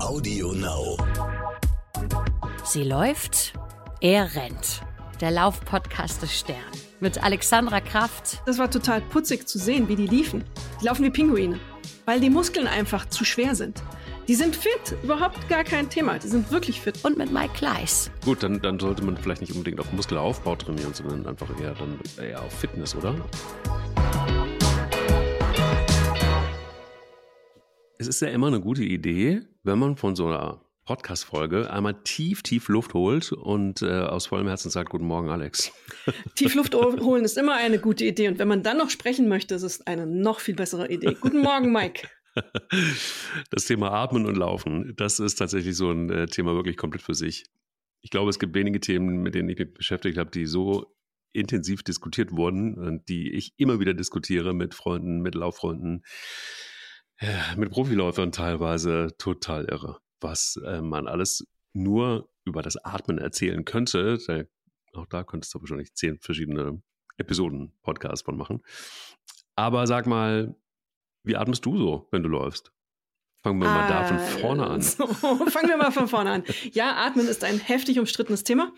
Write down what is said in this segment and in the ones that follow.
Audio Now. Sie läuft, er rennt. Der Laufpodcast des Stern. Mit Alexandra Kraft. Das war total putzig zu sehen, wie die liefen. Die laufen wie Pinguine, weil die Muskeln einfach zu schwer sind. Die sind fit, überhaupt gar kein Thema. Die sind wirklich fit. Und mit Mike Kleiss. Gut, dann, dann sollte man vielleicht nicht unbedingt auf Muskelaufbau trainieren, sondern einfach eher, dann eher auf Fitness, oder? Es ist ja immer eine gute Idee, wenn man von so einer Podcast-Folge einmal tief, tief Luft holt und äh, aus vollem Herzen sagt, guten Morgen, Alex. Tief Luft holen ist immer eine gute Idee. Und wenn man dann noch sprechen möchte, ist es eine noch viel bessere Idee. Guten Morgen, Mike. Das Thema Atmen und Laufen, das ist tatsächlich so ein äh, Thema wirklich komplett für sich. Ich glaube, es gibt wenige Themen, mit denen ich mich beschäftigt habe, die so intensiv diskutiert wurden und die ich immer wieder diskutiere mit Freunden, mit Lauffreunden, ja, mit Profiläufern teilweise total irre, was äh, man alles nur über das Atmen erzählen könnte. Da, auch da könntest du wahrscheinlich zehn verschiedene Episoden Podcasts von machen. Aber sag mal, wie atmest du so, wenn du läufst? Fangen wir mal da von vorne an. So, fangen wir mal von vorne an. Ja, Atmen ist ein heftig umstrittenes Thema.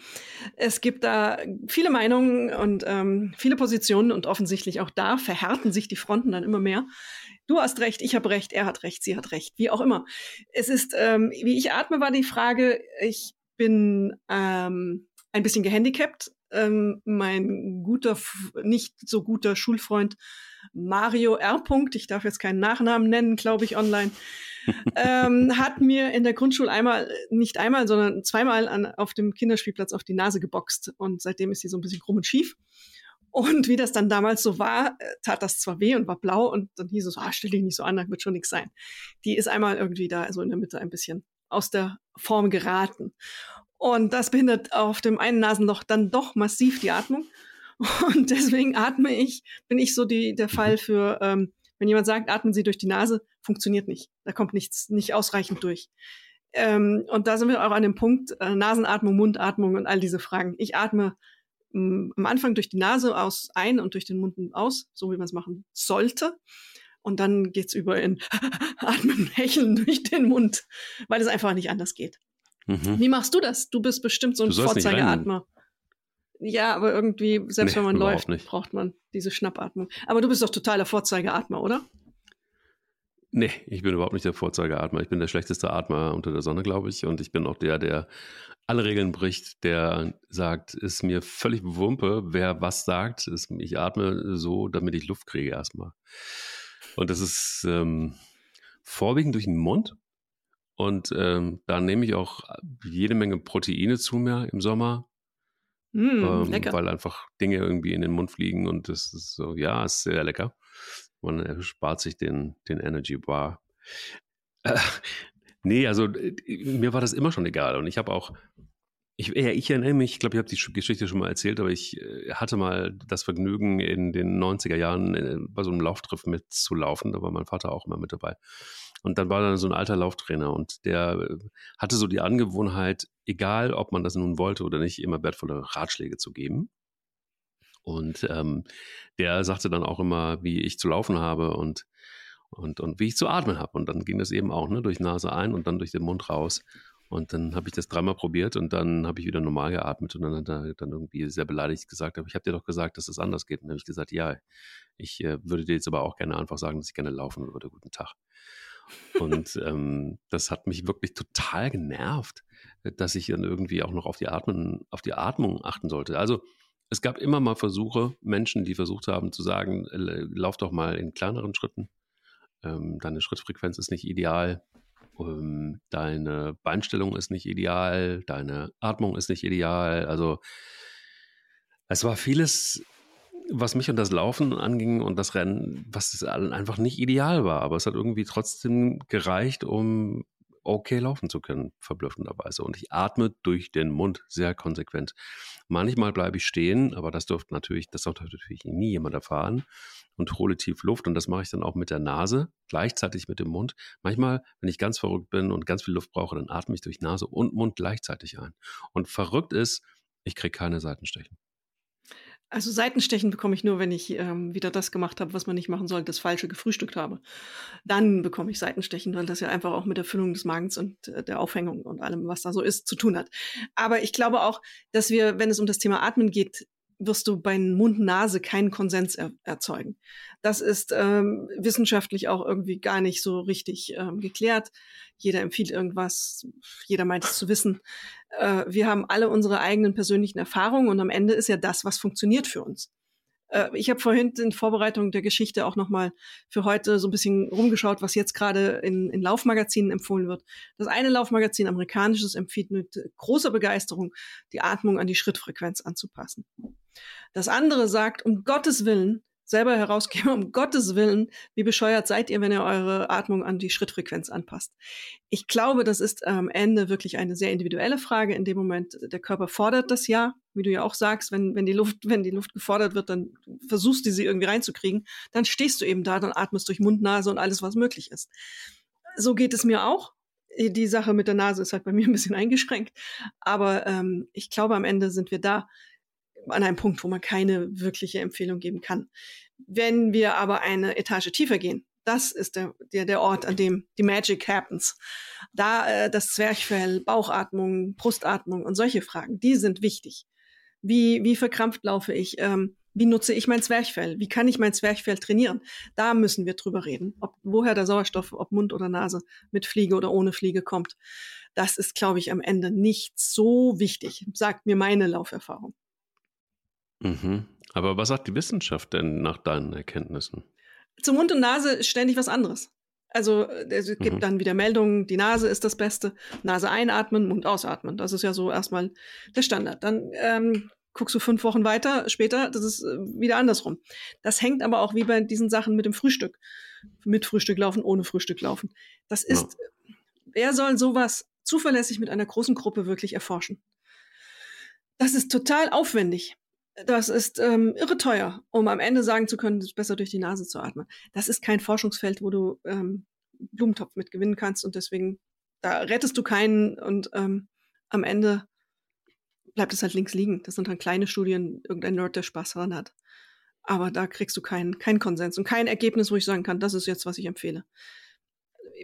Es gibt da viele Meinungen und ähm, viele Positionen und offensichtlich auch da verhärten sich die Fronten dann immer mehr. Du hast recht, ich habe recht, er hat recht, sie hat recht, wie auch immer. Es ist, ähm, wie ich atme, war die Frage. Ich bin ähm, ein bisschen gehandicapt. Ähm, mein guter, nicht so guter Schulfreund Mario R. ich darf jetzt keinen Nachnamen nennen, glaube ich, online, ähm, hat mir in der Grundschule einmal, nicht einmal, sondern zweimal an, auf dem Kinderspielplatz auf die Nase geboxt. Und seitdem ist sie so ein bisschen krumm und schief. Und wie das dann damals so war, äh, tat das zwar weh und war blau und dann hieß es, ah, stell dich nicht so an, da wird schon nichts sein. Die ist einmal irgendwie da so in der Mitte ein bisschen aus der Form geraten. Und das behindert auf dem einen Nasenloch dann doch massiv die Atmung. Und deswegen atme ich, bin ich so die, der Fall für, ähm, wenn jemand sagt, atmen Sie durch die Nase, funktioniert nicht. Da kommt nichts, nicht ausreichend durch. Ähm, und da sind wir auch an dem Punkt, äh, Nasenatmung, Mundatmung und all diese Fragen. Ich atme am Anfang durch die Nase aus ein und durch den Mund aus, so wie man es machen sollte. Und dann geht's über in Atmen, Hecheln durch den Mund, weil es einfach nicht anders geht. Mhm. Wie machst du das? Du bist bestimmt so ein Vorzeigeatmer. Ja, aber irgendwie, selbst nee, wenn man läuft, nicht. braucht man diese Schnappatmung. Aber du bist doch totaler Vorzeigeatmer, oder? Nee, ich bin überhaupt nicht der Vorzeigeatmer. Ich bin der schlechteste Atmer unter der Sonne, glaube ich. Und ich bin auch der, der alle Regeln bricht, der sagt, ist mir völlig Wumpe, wer was sagt. Ist, ich atme so, damit ich Luft kriege erstmal. Und das ist ähm, vorwiegend durch den Mund. Und ähm, da nehme ich auch jede Menge Proteine zu mir im Sommer. Mm, ähm, weil einfach Dinge irgendwie in den Mund fliegen und das ist so, ja, ist sehr lecker. Man erspart sich den, den Energy Bar. Äh, Nee, also äh, mir war das immer schon egal. Und ich habe auch, ich, ja, ich erinnere mich, ich glaube, ich habe die Geschichte schon mal erzählt, aber ich äh, hatte mal das Vergnügen, in den 90er Jahren äh, bei so einem Lauftreff mitzulaufen. Da war mein Vater auch immer mit dabei. Und dann war da so ein alter Lauftrainer und der hatte so die Angewohnheit, egal ob man das nun wollte oder nicht, immer wertvolle Ratschläge zu geben. Und ähm, der sagte dann auch immer, wie ich zu laufen habe und und, und wie ich zu atmen habe. Und dann ging das eben auch, ne, durch Nase ein und dann durch den Mund raus. Und dann habe ich das dreimal probiert und dann habe ich wieder normal geatmet und dann hat er dann irgendwie sehr beleidigt gesagt, aber ich habe dir doch gesagt, dass es das anders geht. Und dann habe ich gesagt, ja, ich äh, würde dir jetzt aber auch gerne einfach sagen, dass ich gerne laufen würde. Guten Tag. Und ähm, das hat mich wirklich total genervt, dass ich dann irgendwie auch noch auf die, Atmen, auf die Atmung achten sollte. Also es gab immer mal Versuche, Menschen, die versucht haben zu sagen, lauf doch mal in kleineren Schritten ähm, deine Schrittfrequenz ist nicht ideal, ähm, deine Beinstellung ist nicht ideal, deine Atmung ist nicht ideal. Also es war vieles, was mich und das Laufen anging und das Rennen, was einfach nicht ideal war, aber es hat irgendwie trotzdem gereicht, um okay laufen zu können, verblüffenderweise. Und ich atme durch den Mund sehr konsequent. Manchmal bleibe ich stehen, aber das dürfte natürlich, das sollte natürlich nie jemand erfahren und hole tief Luft. Und das mache ich dann auch mit der Nase, gleichzeitig mit dem Mund. Manchmal, wenn ich ganz verrückt bin und ganz viel Luft brauche, dann atme ich durch Nase und Mund gleichzeitig ein. Und verrückt ist, ich kriege keine Seitenstechen. Also Seitenstechen bekomme ich nur, wenn ich ähm, wieder das gemacht habe, was man nicht machen sollte, das Falsche gefrühstückt habe. Dann bekomme ich Seitenstechen, weil das ja einfach auch mit der Füllung des Magens und äh, der Aufhängung und allem, was da so ist, zu tun hat. Aber ich glaube auch, dass wir, wenn es um das Thema Atmen geht, wirst du bei Mund-Nase keinen Konsens er erzeugen. Das ist ähm, wissenschaftlich auch irgendwie gar nicht so richtig ähm, geklärt. Jeder empfiehlt irgendwas, jeder meint es zu wissen. Äh, wir haben alle unsere eigenen persönlichen Erfahrungen und am Ende ist ja das, was funktioniert für uns. Äh, ich habe vorhin in Vorbereitung der Geschichte auch nochmal für heute so ein bisschen rumgeschaut, was jetzt gerade in, in Laufmagazinen empfohlen wird. Das eine Laufmagazin, amerikanisches, empfiehlt mit großer Begeisterung, die Atmung an die Schrittfrequenz anzupassen. Das andere sagt, um Gottes Willen, selber herausgeben, um Gottes Willen, wie bescheuert seid ihr, wenn ihr eure Atmung an die Schrittfrequenz anpasst. Ich glaube, das ist am Ende wirklich eine sehr individuelle Frage. In dem Moment, der Körper fordert das ja, wie du ja auch sagst, wenn, wenn die Luft, wenn die Luft gefordert wird, dann versuchst du sie irgendwie reinzukriegen, dann stehst du eben da, dann atmest durch Mund, Nase und alles, was möglich ist. So geht es mir auch. Die Sache mit der Nase ist halt bei mir ein bisschen eingeschränkt. Aber ähm, ich glaube, am Ende sind wir da an einem Punkt, wo man keine wirkliche Empfehlung geben kann. Wenn wir aber eine Etage tiefer gehen, das ist der, der, der Ort, an dem die Magic happens. Da äh, das Zwerchfell, Bauchatmung, Brustatmung und solche Fragen, die sind wichtig. Wie, wie verkrampft laufe ich? Ähm, wie nutze ich mein Zwerchfell? Wie kann ich mein Zwerchfell trainieren? Da müssen wir drüber reden, ob, woher der Sauerstoff, ob Mund oder Nase, mit Fliege oder ohne Fliege kommt. Das ist, glaube ich, am Ende nicht so wichtig, sagt mir meine Lauferfahrung. Mhm. Aber was sagt die Wissenschaft denn nach deinen Erkenntnissen? Zum Mund und Nase ist ständig was anderes. Also es gibt mhm. dann wieder Meldungen, die Nase ist das Beste. Nase einatmen, Mund ausatmen. Das ist ja so erstmal der Standard. Dann ähm, guckst du fünf Wochen weiter, später, das ist äh, wieder andersrum. Das hängt aber auch wie bei diesen Sachen mit dem Frühstück. Mit Frühstück laufen, ohne Frühstück laufen. Das ist, ja. wer soll sowas zuverlässig mit einer großen Gruppe wirklich erforschen? Das ist total aufwendig. Das ist ähm, irre teuer, um am Ende sagen zu können, es ist besser durch die Nase zu atmen. Das ist kein Forschungsfeld, wo du ähm, Blumentopf mit gewinnen kannst und deswegen, da rettest du keinen und ähm, am Ende bleibt es halt links liegen. Das sind dann kleine Studien, irgendein Nerd, der Spaß daran hat. Aber da kriegst du keinen kein Konsens und kein Ergebnis, wo ich sagen kann, das ist jetzt, was ich empfehle.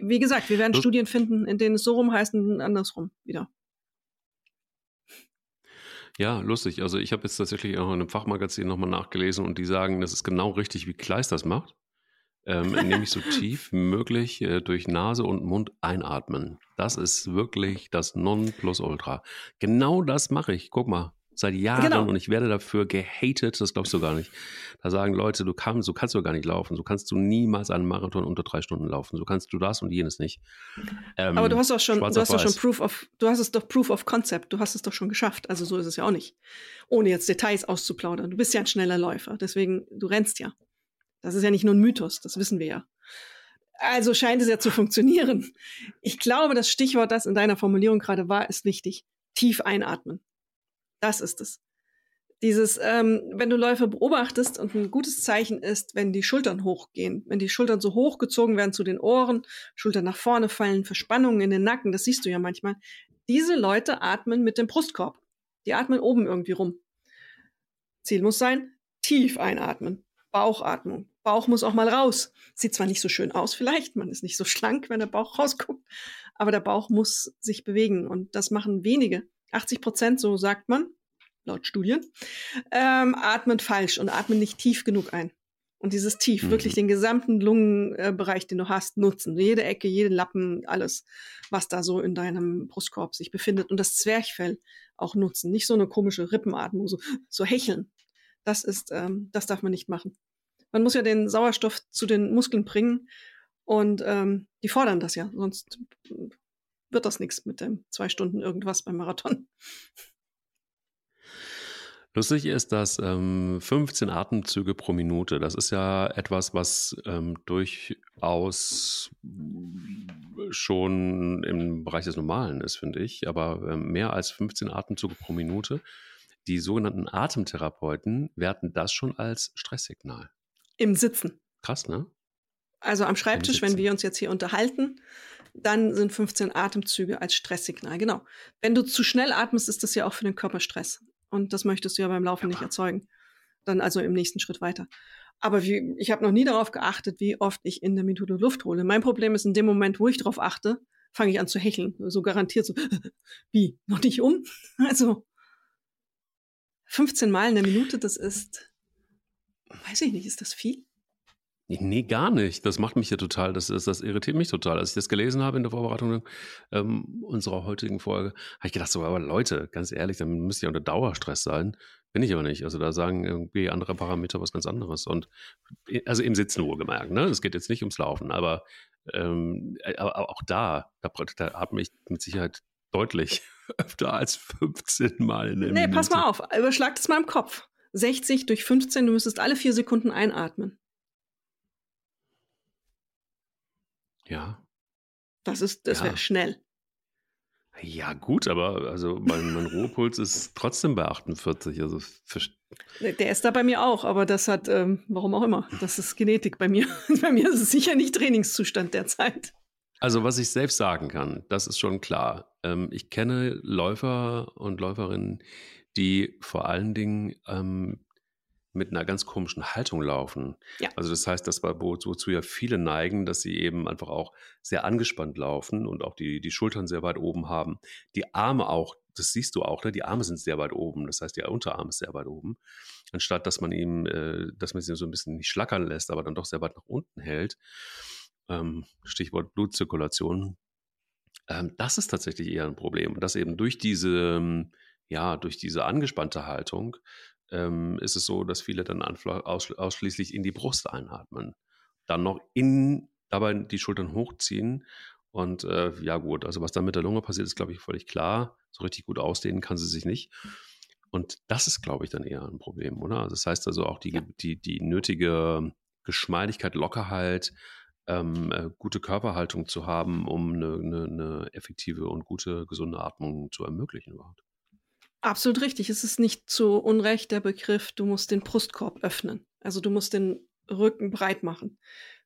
Wie gesagt, wir werden Studien finden, in denen es so rum heißt und andersrum wieder. Ja, lustig. Also ich habe jetzt tatsächlich auch in einem Fachmagazin nochmal nachgelesen und die sagen, das ist genau richtig, wie Kleist das macht. Ähm, nämlich so tief wie möglich äh, durch Nase und Mund einatmen. Das ist wirklich das Nonplusultra. Genau das mache ich. Guck mal, seit Jahren genau. und ich werde dafür gehatet, das glaubst du gar nicht. Da sagen Leute, du kannst, so kannst du gar nicht laufen, so kannst du niemals einen Marathon unter drei Stunden laufen, so kannst du das und jenes nicht. Ähm, Aber du hast doch schon, du hast doch schon Proof of, du hast es doch Proof of Concept, du hast es doch schon geschafft, also so ist es ja auch nicht. Ohne jetzt Details auszuplaudern. Du bist ja ein schneller Läufer, deswegen, du rennst ja. Das ist ja nicht nur ein Mythos, das wissen wir ja. Also scheint es ja zu funktionieren. Ich glaube, das Stichwort, das in deiner Formulierung gerade war, ist wichtig. Tief einatmen. Das ist es. Dieses, ähm, wenn du Läufer beobachtest und ein gutes Zeichen ist, wenn die Schultern hochgehen, wenn die Schultern so hochgezogen werden zu den Ohren, Schultern nach vorne fallen, Verspannungen in den Nacken, das siehst du ja manchmal. Diese Leute atmen mit dem Brustkorb. Die atmen oben irgendwie rum. Ziel muss sein, tief einatmen. Bauchatmung. Bauch muss auch mal raus. Sieht zwar nicht so schön aus vielleicht, man ist nicht so schlank, wenn der Bauch rausguckt, aber der Bauch muss sich bewegen und das machen wenige. 80 Prozent, so sagt man, laut Studien, ähm, atmen falsch und atmen nicht tief genug ein. Und dieses Tief, mhm. wirklich den gesamten Lungenbereich, äh, den du hast, nutzen. Jede Ecke, jeden Lappen, alles, was da so in deinem Brustkorb sich befindet. Und das Zwerchfell auch nutzen. Nicht so eine komische Rippenatmung, so, so hecheln. Das ist, ähm, das darf man nicht machen. Man muss ja den Sauerstoff zu den Muskeln bringen. Und ähm, die fordern das ja, sonst wird das nichts mit dem zwei Stunden irgendwas beim Marathon. Lustig ist, dass ähm, 15 Atemzüge pro Minute, das ist ja etwas, was ähm, durchaus schon im Bereich des Normalen ist, finde ich, aber ähm, mehr als 15 Atemzüge pro Minute. Die sogenannten Atemtherapeuten werten das schon als Stresssignal. Im Sitzen. Krass, ne? Also am Schreibtisch, wenn wir uns jetzt hier unterhalten, dann sind 15 Atemzüge als Stresssignal. Genau. Wenn du zu schnell atmest, ist das ja auch für den Körper Stress. Und das möchtest du ja beim Laufen ja. nicht erzeugen. dann also im nächsten Schritt weiter. Aber wie, ich habe noch nie darauf geachtet, wie oft ich in der Minute Luft hole. Mein Problem ist in dem Moment, wo ich darauf achte, fange ich an zu hecheln. So garantiert so, wie, noch nicht um? Also 15 Mal in der Minute, das ist, weiß ich nicht, ist das viel? Nee, gar nicht. Das macht mich ja total, das, das, das irritiert mich total. Als ich das gelesen habe in der Vorbereitung ähm, unserer heutigen Folge, habe ich gedacht, so, aber Leute, ganz ehrlich, dann müsst ihr unter Dauerstress sein. Bin ich aber nicht. Also da sagen irgendwie andere Parameter was ganz anderes. Und also im Sitzen wohlgemerkt, ne? Es geht jetzt nicht ums Laufen, aber, ähm, aber auch da, da, da hat mich mit Sicherheit deutlich öfter als 15 Mal in der Nee, Minute. pass mal auf, überschlag das mal im Kopf. 60 durch 15, du müsstest alle vier Sekunden einatmen. Ja. Das ist, das Ja. wäre schnell. Ja, gut, aber also mein, mein Ruhepuls ist trotzdem bei 48. Also Der ist da bei mir auch, aber das hat, ähm, warum auch immer, das ist Genetik bei mir. bei mir ist es sicher nicht Trainingszustand derzeit. Also, was ich selbst sagen kann, das ist schon klar. Ähm, ich kenne Läufer und Läuferinnen, die vor allen Dingen ähm, mit einer ganz komischen Haltung laufen. Ja. Also das heißt, das war, wo- wozu ja viele neigen, dass sie eben einfach auch sehr angespannt laufen und auch die, die Schultern sehr weit oben haben. Die Arme auch, das siehst du auch, ne? die Arme sind sehr weit oben. Das heißt, der Unterarm ist sehr weit oben. Anstatt dass man ihm, äh, dass man sie so ein bisschen nicht schlackern lässt, aber dann doch sehr weit nach unten hält. Ähm, Stichwort Blutzirkulation. Ähm, das ist tatsächlich eher ein Problem. Und das eben durch diese, ähm, ja, durch diese angespannte Haltung ähm, ist es so, dass viele dann ausschließlich in die Brust einatmen. Dann noch in, dabei die Schultern hochziehen. Und äh, ja, gut, also was da mit der Lunge passiert, ist, glaube ich, völlig klar. So richtig gut ausdehnen kann sie sich nicht. Und das ist, glaube ich, dann eher ein Problem, oder? Also das heißt also auch die, Ja. die, die nötige Geschmeidigkeit, Lockerheit, ähm, äh, gute Körperhaltung zu haben, um eine, eine, eine effektive und gute, gesunde Atmung zu ermöglichen überhaupt. Absolut richtig. Es ist nicht zu Unrecht der Begriff, du musst den Brustkorb öffnen. Also du musst den Rücken breit machen.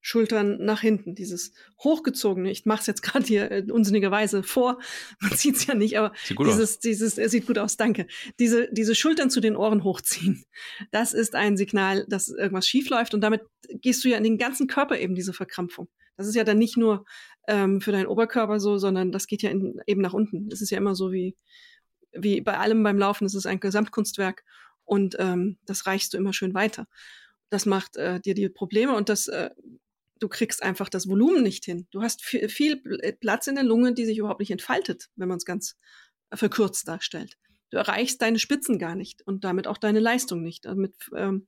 Schultern nach hinten, dieses hochgezogene, ich mache es jetzt gerade hier äh, unsinnigerweise vor, man sieht es ja nicht, aber Sieht gut dieses, aus. dieses, er sieht gut aus, danke. Diese, diese Schultern zu den Ohren hochziehen, das ist ein Signal, dass irgendwas schief läuft und damit gehst du ja in den ganzen Körper eben diese Verkrampfung. Das ist ja dann nicht nur ähm, für deinen Oberkörper so, sondern das geht ja in, eben nach unten. Es ist ja immer so wie, wie bei allem beim Laufen, es ist ein Gesamtkunstwerk und ähm, das reichst du immer schön weiter. Das macht äh, dir die Probleme und das, äh, du kriegst einfach das Volumen nicht hin. Du hast viel, viel Platz in der Lunge, die sich überhaupt nicht entfaltet, wenn man es ganz verkürzt darstellt. Du erreichst deine Spitzen gar nicht und damit auch deine Leistung nicht. Damit ähm,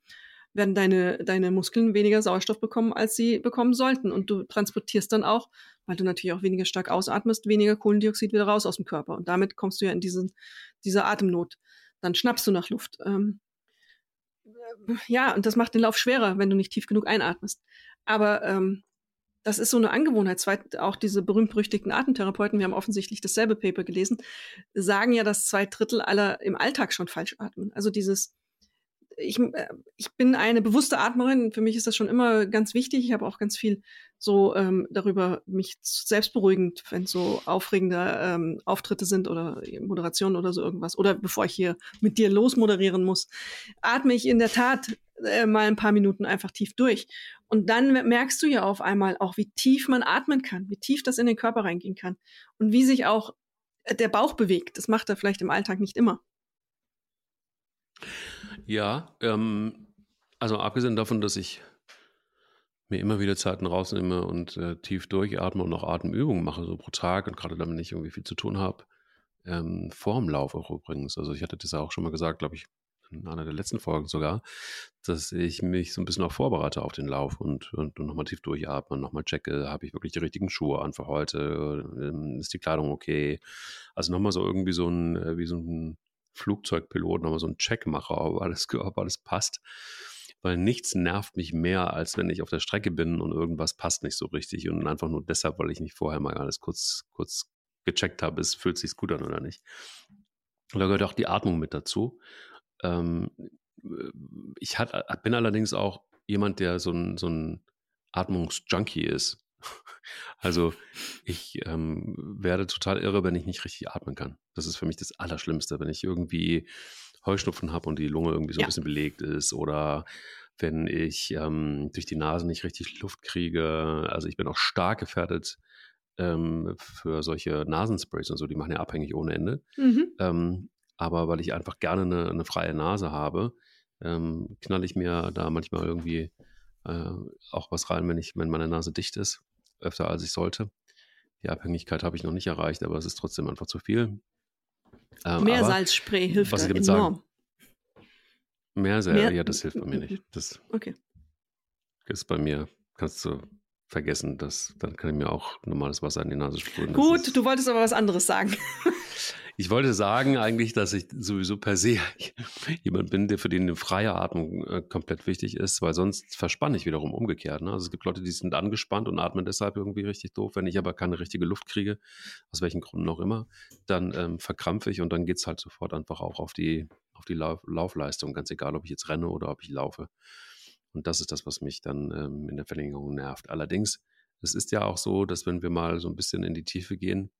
werden deine, deine Muskeln weniger Sauerstoff bekommen, als sie bekommen sollten. Und du transportierst dann auch, weil du natürlich auch weniger stark ausatmest, weniger Kohlendioxid wieder raus aus dem Körper. Und damit kommst du ja in diesen, diese Atemnot. Dann schnappst du nach Luft. Ähm, ja, und das macht den Lauf schwerer, wenn du nicht tief genug einatmest. Aber ähm, das ist so eine Angewohnheit. Zweit, auch diese berühmt-berüchtigten Atemtherapeuten, wir haben offensichtlich dasselbe Paper gelesen, sagen ja, dass zwei Drittel aller im Alltag schon falsch atmen. Also dieses, ich, äh, ich bin eine bewusste Atmerin, für mich ist das schon immer ganz wichtig. Ich habe auch ganz viel so ähm, darüber mich selbst beruhigend, wenn so aufregende ähm, Auftritte sind oder Moderation oder so irgendwas. Oder bevor ich hier mit dir losmoderieren muss, atme ich in der Tat äh, mal ein paar Minuten einfach tief durch. Und dann merkst du ja auf einmal auch, wie tief man atmen kann, wie tief das in den Körper reingehen kann und wie sich auch der Bauch bewegt. Das macht er vielleicht im Alltag nicht immer. Ja, ähm, also abgesehen davon, dass ich mir immer wieder Zeiten rausnehme und äh, tief durchatme und auch Atemübungen mache, so pro Tag und gerade damit ich irgendwie viel zu tun habe, ähm, vorm Lauf auch übrigens. Also ich hatte das ja auch schon mal gesagt, glaube ich, in einer der letzten Folgen sogar, dass ich mich so ein bisschen auch vorbereite auf den Lauf und, und, und nochmal tief durchatme und nochmal checke, habe ich wirklich die richtigen Schuhe an für heute, ähm, ist die Kleidung okay. Also nochmal so irgendwie so ein, äh, wie so ein Flugzeugpilot nochmal so einen Check mache, ob alles, ob alles passt. Weil nichts nervt mich mehr, als wenn ich auf der Strecke bin und irgendwas passt nicht so richtig und einfach nur deshalb, weil ich nicht vorher mal alles kurz, kurz gecheckt habe, es fühlt sich gut an oder nicht. Und da gehört auch die Atmung mit dazu. Ähm, ich hat, bin allerdings auch jemand, der so ein, so ein Atmungsjunkie ist. Also ich ähm, werde total irre, wenn ich nicht richtig atmen kann. Das ist für mich das Allerschlimmste, wenn ich irgendwie Heuschnupfen habe und die Lunge irgendwie so Ja. ein bisschen belegt ist oder wenn ich ähm, durch die Nase nicht richtig Luft kriege. Also ich bin auch stark gefährdet ähm, für solche Nasensprays und so, die machen ja abhängig ohne Ende. Mhm. Ähm, aber weil ich einfach gerne eine, eine freie Nase habe, ähm, knall ich mir da manchmal irgendwie äh, auch was rein, wenn, ich, wenn meine Nase dicht ist, öfter als ich sollte. Die Abhängigkeit habe ich noch nicht erreicht, aber es ist trotzdem einfach zu viel. Ähm, Meersalzspray hilft was da enorm. Mehr, Mehr- ja, das hilft bei mir nicht. Das Okay. ist bei mir, kannst du vergessen, das, dann kann ich mir auch normales Wasser in die Nase sprühen. Gut, ist, du wolltest aber was anderes sagen. Ich wollte sagen eigentlich, dass ich sowieso per se jemand bin, der für den eine freie Atmung äh, komplett wichtig ist, weil sonst verspanne ich wiederum umgekehrt. Ne? Also es gibt Leute, die sind angespannt und atmen deshalb irgendwie richtig doof. Wenn ich aber keine richtige Luft kriege, aus welchen Gründen auch immer, dann ähm, verkrampfe ich und dann geht es halt sofort einfach auch auf die, auf die Lauf Laufleistung, ganz egal, ob ich jetzt renne oder ob ich laufe. Und das ist das, was mich dann ähm, in der Verlängerung nervt. Allerdings, es ist ja auch so, dass wenn wir mal so ein bisschen in die Tiefe gehen,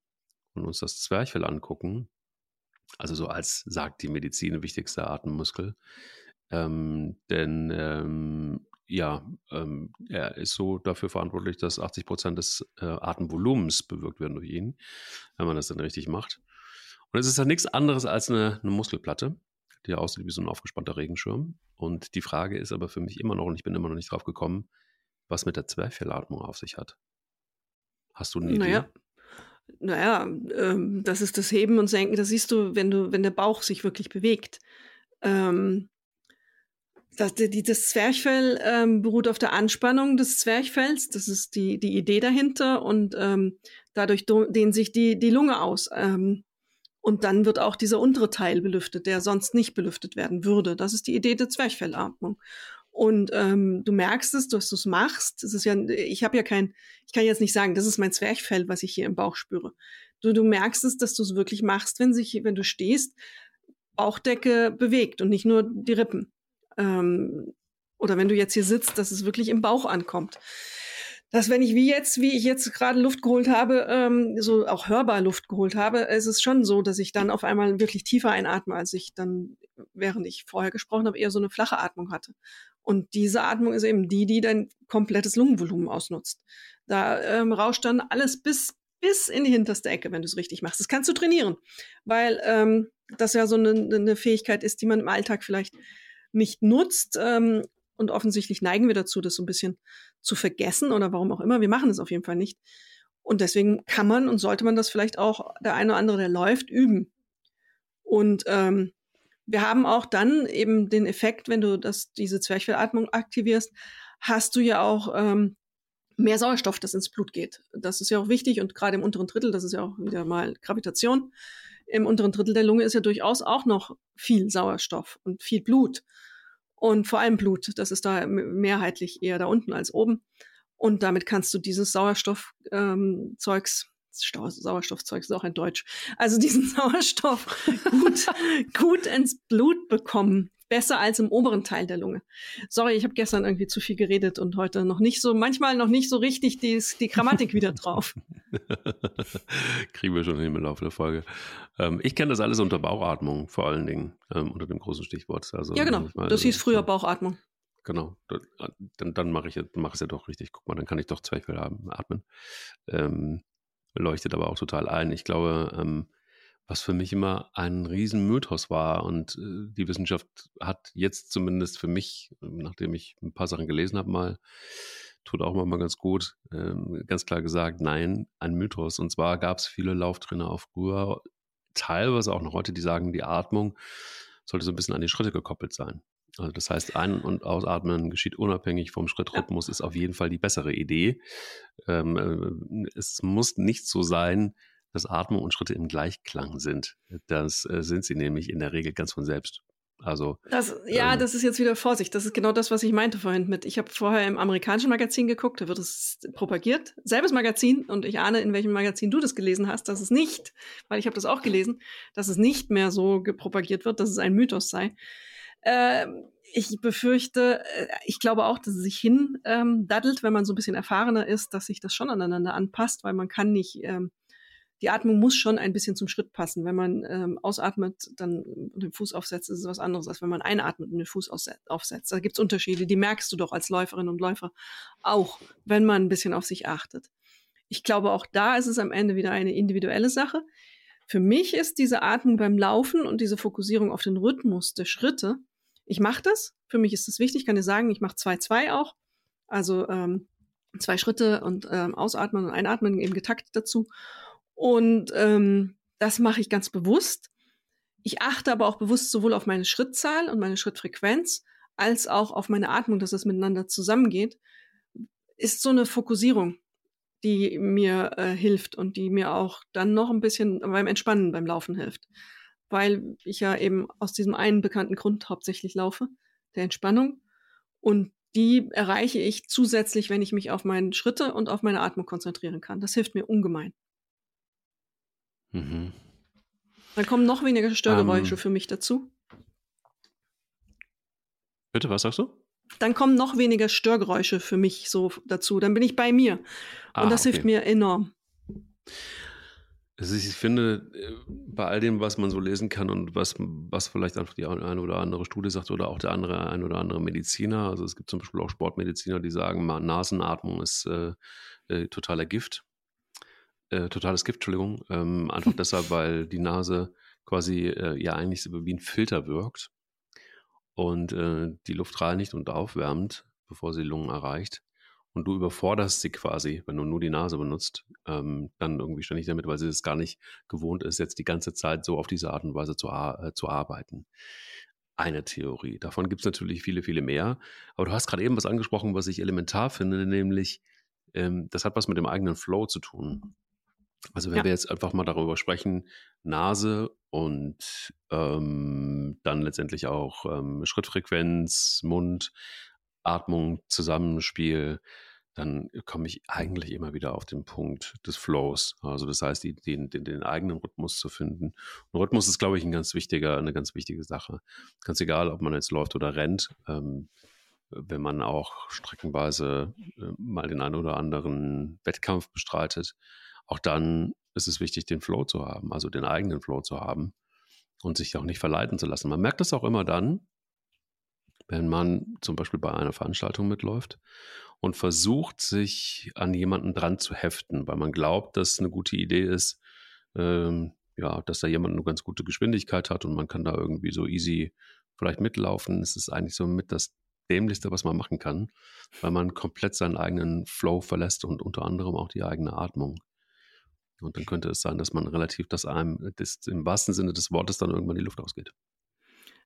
und uns das Zwerchfell angucken, also so als, sagt die Medizin, wichtigster Atemmuskel, ähm, denn ähm, ja, ähm, er ist so dafür verantwortlich, dass 80 Prozent des äh, Atemvolumens bewirkt werden durch ihn, wenn man das dann richtig macht. Und es ist ja nichts anderes als eine, eine Muskelplatte, die aussieht wie so ein aufgespannter Regenschirm. Und die Frage ist aber für mich immer noch, und ich bin immer noch nicht drauf gekommen, was mit der Zwerchfellatmung auf sich hat. Hast du eine Idee? Naja, ähm, das ist das Heben und Senken. Das siehst du, wenn du, wenn der Bauch sich wirklich bewegt. Ähm, das, die, das Zwerchfell ähm, beruht auf der Anspannung des Zwerchfells. Das ist die, die Idee dahinter. Und ähm, dadurch dehnt sich die, die Lunge aus. Ähm, und dann wird auch dieser untere Teil belüftet, der sonst nicht belüftet werden würde. Das ist die Idee der Zwerchfellatmung. Und ähm, du merkst es, dass du es machst. Es ist ja, ich habe ja kein, ich kann jetzt nicht sagen, das ist mein Zwerchfell, was ich hier im Bauch spüre. Du, du merkst es, dass du es wirklich machst, wenn sich, wenn du stehst, Bauchdecke bewegt und nicht nur die Rippen. Ähm, oder wenn du jetzt hier sitzt, dass es wirklich im Bauch ankommt. Dass wenn ich wie jetzt, wie ich jetzt gerade Luft geholt habe, ähm, so auch hörbar Luft geholt habe, ist es schon so, dass ich dann auf einmal wirklich tiefer einatme, als ich dann, während ich vorher gesprochen habe, eher so eine flache Atmung hatte. Und diese Atmung ist eben die, die dein komplettes Lungenvolumen ausnutzt. Da ähm, rauscht dann alles bis, bis in die hinterste Ecke, wenn du es richtig machst. Das kannst du trainieren, weil ähm, das ja so eine, eine Fähigkeit ist, die man im Alltag vielleicht nicht nutzt. Ähm, und offensichtlich neigen wir dazu, das so ein bisschen zu vergessen oder warum auch immer. Wir machen es auf jeden Fall nicht. Und deswegen kann man und sollte man das vielleicht auch, der eine oder andere, der läuft, üben. Und ähm, wir haben auch dann eben den Effekt, wenn du das, diese Zwerchfellatmung aktivierst, hast du ja auch ähm, mehr Sauerstoff, das ins Blut geht. Das ist ja auch wichtig und gerade im unteren Drittel, das ist ja auch wieder mal Gravitation. Im unteren Drittel der Lunge ist ja durchaus auch noch viel Sauerstoff und viel Blut. Und vor allem Blut, das ist da mehrheitlich eher da unten als oben. Und damit kannst du dieses Sauerstoffzeugs, ähm, Zeugs, Sauerstoffzeug ist auch ein Deutsch, also diesen Sauerstoff gut, gut ins Blut bekommen. Besser als im oberen Teil der Lunge. Sorry, ich habe gestern irgendwie zu viel geredet und heute noch nicht so, manchmal noch nicht so richtig die, die Grammatik wieder drauf. Kriegen wir schon hin im Laufe der Folge. Ähm, ich kenne das alles unter Bauchatmung, vor allen Dingen, ähm, unter dem großen Stichwort. Also, ja, genau. manchmal- Das hieß früher Bauchatmung. Genau, dann, dann mache ich es ja doch richtig. Guck mal, dann kann ich doch Zwerchfell haben, atmen. Ähm, leuchtet aber auch total ein. Ich glaube, ähm, was für mich immer ein Riesenmythos war und äh, die Wissenschaft hat jetzt zumindest für mich, nachdem ich ein paar Sachen gelesen habe, mal, tut auch mal, mal ganz gut, ähm, ganz klar gesagt, nein, ein Mythos. Und zwar gab es viele Lauftrainer auch früher, teilweise auch noch heute, die sagen, die Atmung sollte so ein bisschen an die Schritte gekoppelt sein. Also das heißt, Ein- und Ausatmen geschieht unabhängig vom Schrittrhythmus, ist auf jeden Fall die bessere Idee. Ähm, äh, es muss nicht so sein, dass Atmung und Schritte im Gleichklang sind. Das äh, sind sie nämlich in der Regel ganz von selbst. Also Das, ja, Ähm. das ist jetzt wieder Vorsicht. Das ist genau das, was ich meinte vorhin mit. Ich habe vorher im amerikanischen Magazin geguckt, da wird es propagiert. Selbes Magazin und ich ahne, in welchem Magazin du das gelesen hast, dass es nicht, weil ich habe das auch gelesen, dass es nicht mehr so propagiert wird, dass es ein Mythos sei. Ähm, ich befürchte, äh, ich glaube auch, dass es sich hin ähm, daddelt, wenn man so ein bisschen erfahrener ist, dass sich das schon aneinander anpasst, weil man kann nicht ähm, die Atmung muss schon ein bisschen zum Schritt passen. Wenn man ähm, ausatmet, dann den Fuß aufsetzt, ist es was anderes, als wenn man einatmet und den Fuß aufsetzt. Da gibt es Unterschiede, die merkst du doch als Läuferin und Läufer auch, wenn man ein bisschen auf sich achtet. Ich glaube, auch da ist es am Ende wieder eine individuelle Sache. Für mich ist diese Atmung beim Laufen und diese Fokussierung auf den Rhythmus der Schritte, ich mache das, für mich ist das wichtig, ich kann dir sagen, ich mache 2-2 auch, also ähm, zwei Schritte und ähm, Ausatmen und Einatmen eben getaktet dazu. Und ähm, das mache ich ganz bewusst. Ich achte aber auch bewusst sowohl auf meine Schrittzahl und meine Schrittfrequenz als auch auf meine Atmung, dass das miteinander zusammengeht. Ist so eine Fokussierung die mir äh, hilft und die mir auch dann noch ein bisschen beim Entspannen beim Laufen hilft. Weil ich ja eben aus diesem einen bekannten Grund hauptsächlich laufe, der Entspannung. Und die erreiche ich zusätzlich, wenn ich mich auf meine Schritte und auf meine Atmung konzentrieren kann. Das hilft mir ungemein. Mhm. Dann kommen noch weniger Störgeräusche ähm. für mich dazu. Bitte, was sagst du? dann kommen noch weniger Störgeräusche für mich so dazu. Dann bin ich bei mir. Und ah, das okay. hilft mir enorm. Also ich finde, äh, bei all dem, was man so lesen kann und was, was vielleicht einfach die eine oder andere Studie sagt oder auch der andere, ein oder andere Mediziner, also es gibt zum Beispiel auch Sportmediziner, die sagen, Nasenatmung ist äh, äh, totaler Gift, äh, totales Gift, Entschuldigung, ähm, einfach deshalb, weil die Nase quasi äh, ja eigentlich so wie ein Filter wirkt und äh, die Luft reinigt und aufwärmt, bevor sie Lungen erreicht. Und du überforderst sie quasi, wenn du nur die Nase benutzt, ähm, dann irgendwie ständig damit, weil sie es gar nicht gewohnt ist, jetzt die ganze Zeit so auf diese Art und Weise zu, äh, zu arbeiten. Eine Theorie. Davon gibt es natürlich viele, viele mehr. Aber du hast gerade eben was angesprochen, was ich elementar finde, nämlich ähm, das hat was mit dem eigenen Flow zu tun. Also wenn ja. wir jetzt einfach mal darüber sprechen, Nase und ähm, dann letztendlich auch ähm, Schrittfrequenz, Mund, Atmung, Zusammenspiel, dann komme ich eigentlich immer wieder auf den Punkt des Flows. Also das heißt, die, den, den, den, eigenen Rhythmus zu finden. Und Rhythmus ist, glaube ich, ein ganz wichtiger, eine ganz wichtige Sache. Ganz egal, ob man jetzt läuft oder rennt. Ähm, wenn man auch streckenweise äh, mal den einen oder anderen Wettkampf bestreitet, auch dann ist es wichtig, den Flow zu haben, also den eigenen Flow zu haben und sich auch nicht verleiten zu lassen. Man merkt das auch immer dann, wenn man zum Beispiel bei einer Veranstaltung mitläuft und versucht, sich an jemanden dran zu heften, weil man glaubt, dass eine gute Idee ist, ähm, ja, dass da jemand eine ganz gute Geschwindigkeit hat und man kann da irgendwie so easy vielleicht mitlaufen. Es ist eigentlich so mit das Dämlichste, was man machen kann, weil man komplett seinen eigenen Flow verlässt und unter anderem auch die eigene Atmung. Und dann könnte es sein, dass man relativ, dass einem das, im wahrsten Sinne des Wortes dann irgendwann die Luft ausgeht.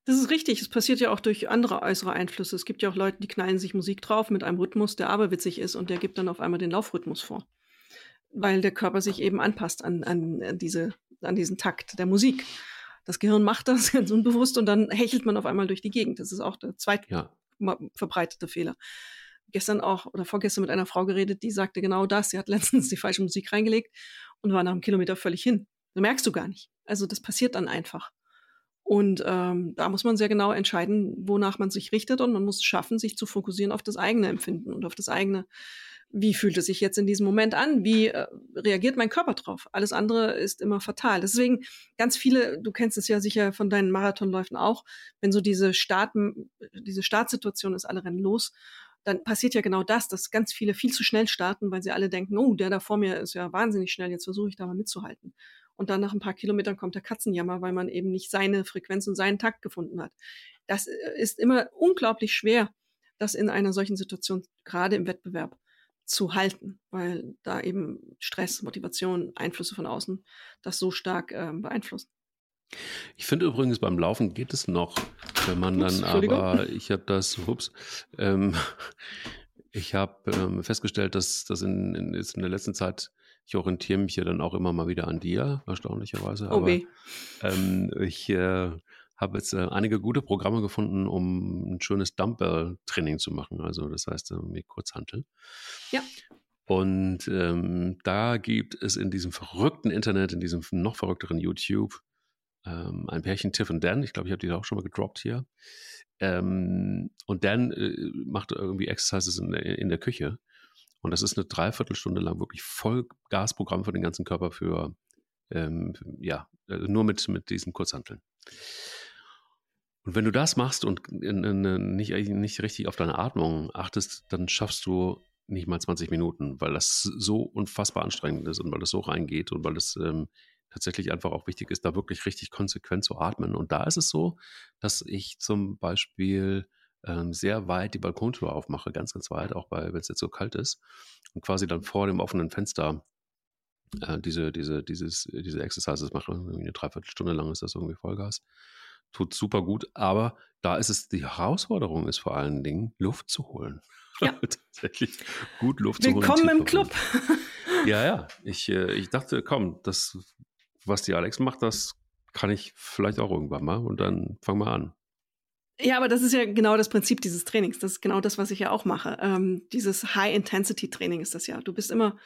Das ist richtig. Es passiert ja auch durch andere äußere Einflüsse. Es gibt ja auch Leute, die knallen sich Musik drauf mit einem Rhythmus, der aberwitzig ist und der gibt dann auf einmal den Laufrhythmus vor. Weil der Körper sich eben anpasst an, an, diese, an diesen Takt der Musik. Das Gehirn macht das ganz unbewusst und dann hechelt man auf einmal durch die Gegend. Das ist auch der zweite ja. verbreitete Fehler gestern auch oder vorgestern mit einer Frau geredet, die sagte genau das. Sie hat letztens die falsche Musik reingelegt und war nach einem Kilometer völlig hin. Das merkst du gar nicht. Also das passiert dann einfach. Und ähm, da muss man sehr genau entscheiden, wonach man sich richtet und man muss es schaffen, sich zu fokussieren auf das eigene Empfinden und auf das eigene, wie fühlt es sich jetzt in diesem Moment an, wie äh, reagiert mein Körper drauf. Alles andere ist immer fatal. Deswegen ganz viele, du kennst es ja sicher von deinen Marathonläufen auch, wenn so diese Start, diese Startsituation ist, alle rennen los dann passiert ja genau das, dass ganz viele viel zu schnell starten, weil sie alle denken, oh, der da vor mir ist ja wahnsinnig schnell, jetzt versuche ich da mal mitzuhalten. Und dann nach ein paar Kilometern kommt der Katzenjammer, weil man eben nicht seine Frequenz und seinen Takt gefunden hat. Das äh, ist immer unglaublich schwer, das in einer solchen Situation, gerade im Wettbewerb, zu halten, weil da eben Stress, Motivation, Einflüsse von außen das so stark äh, beeinflussen. Ich finde übrigens, beim Laufen geht es noch, wenn man ups, dann aber, ich habe das, ups, ähm, ich habe ähm, festgestellt, dass das in, in, in der letzten Zeit, ich orientiere mich ja dann auch immer mal wieder an dir, erstaunlicherweise. Aber okay. ähm, ich äh, habe jetzt äh, einige gute Programme gefunden, um ein schönes Dumbbell-Training zu machen. Also das heißt, irgendwie Kurzhantel. Ja. Und ähm, da gibt es in diesem verrückten Internet, in diesem noch verrückteren YouTube, ähm, ein Pärchen, Tiff und Dan. Ich glaube, ich habe die auch schon mal gedroppt hier. Ähm, und Dan äh, macht irgendwie Exercises in, in, der Küche. Und das ist eine Dreiviertelstunde lang wirklich Vollgasprogramm für den ganzen Körper für ähm, ja, äh, nur mit, mit diesen Kurzhanteln. Und wenn du das machst und in, in, nicht, nicht richtig auf deine Atmung achtest, dann schaffst du nicht mal 20 Minuten, weil das so unfassbar anstrengend ist und weil das so reingeht und weil es ähm, tatsächlich einfach auch wichtig ist, da wirklich richtig konsequent zu atmen. Und da ist es so, dass ich zum Beispiel ähm, sehr weit die Balkontür aufmache, ganz, ganz weit, auch wenn es jetzt so kalt ist und quasi dann vor dem offenen Fenster äh, diese, diese, dieses, diese Exercises mache. Irgendwie eine Dreiviertelstunde lang ist das irgendwie Vollgas. Tut super gut, aber da ist es, die Herausforderung ist vor allen Dingen, Luft zu holen. Ja. Tatsächlich gut Luft Willkommen zu holen. Willkommen im Club. ja, ja. Ich, äh, ich dachte, komm, das, was die Alex macht, das kann ich vielleicht auch irgendwann mal und dann fangen wir an. Ja, aber das ist ja genau das Prinzip dieses Trainings. Das ist genau das, was ich ja auch mache. Ähm, dieses High-Intensity-Training ist das ja. Du bist immer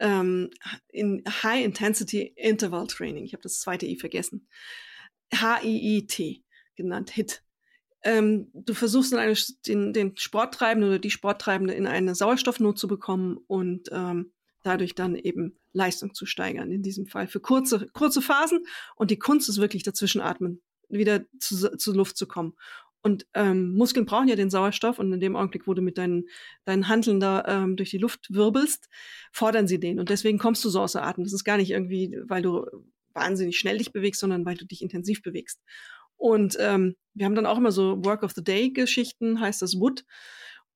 ähm, in High-Intensity-Interval-Training. Ich habe das zweite I vergessen. H-I-I-T genannt, HIT. Ähm, du versuchst eine, den, den Sporttreibenden oder die Sporttreibende in eine Sauerstoffnot zu bekommen und ähm, dadurch dann eben Leistung zu steigern. In diesem Fall für kurze, kurze Phasen. Und die Kunst ist wirklich dazwischen atmen, wieder zu, zu Luft zu kommen. Und ähm, Muskeln brauchen ja den Sauerstoff und in dem Augenblick, wo du mit deinen, deinen Handeln da ähm, durch die Luft wirbelst, fordern sie den. Und deswegen kommst du so außer Atem. Das ist gar nicht irgendwie, weil du wahnsinnig schnell dich bewegst, sondern weil du dich intensiv bewegst. Und ähm, wir haben dann auch immer so Work of the Day-Geschichten, heißt das Wood.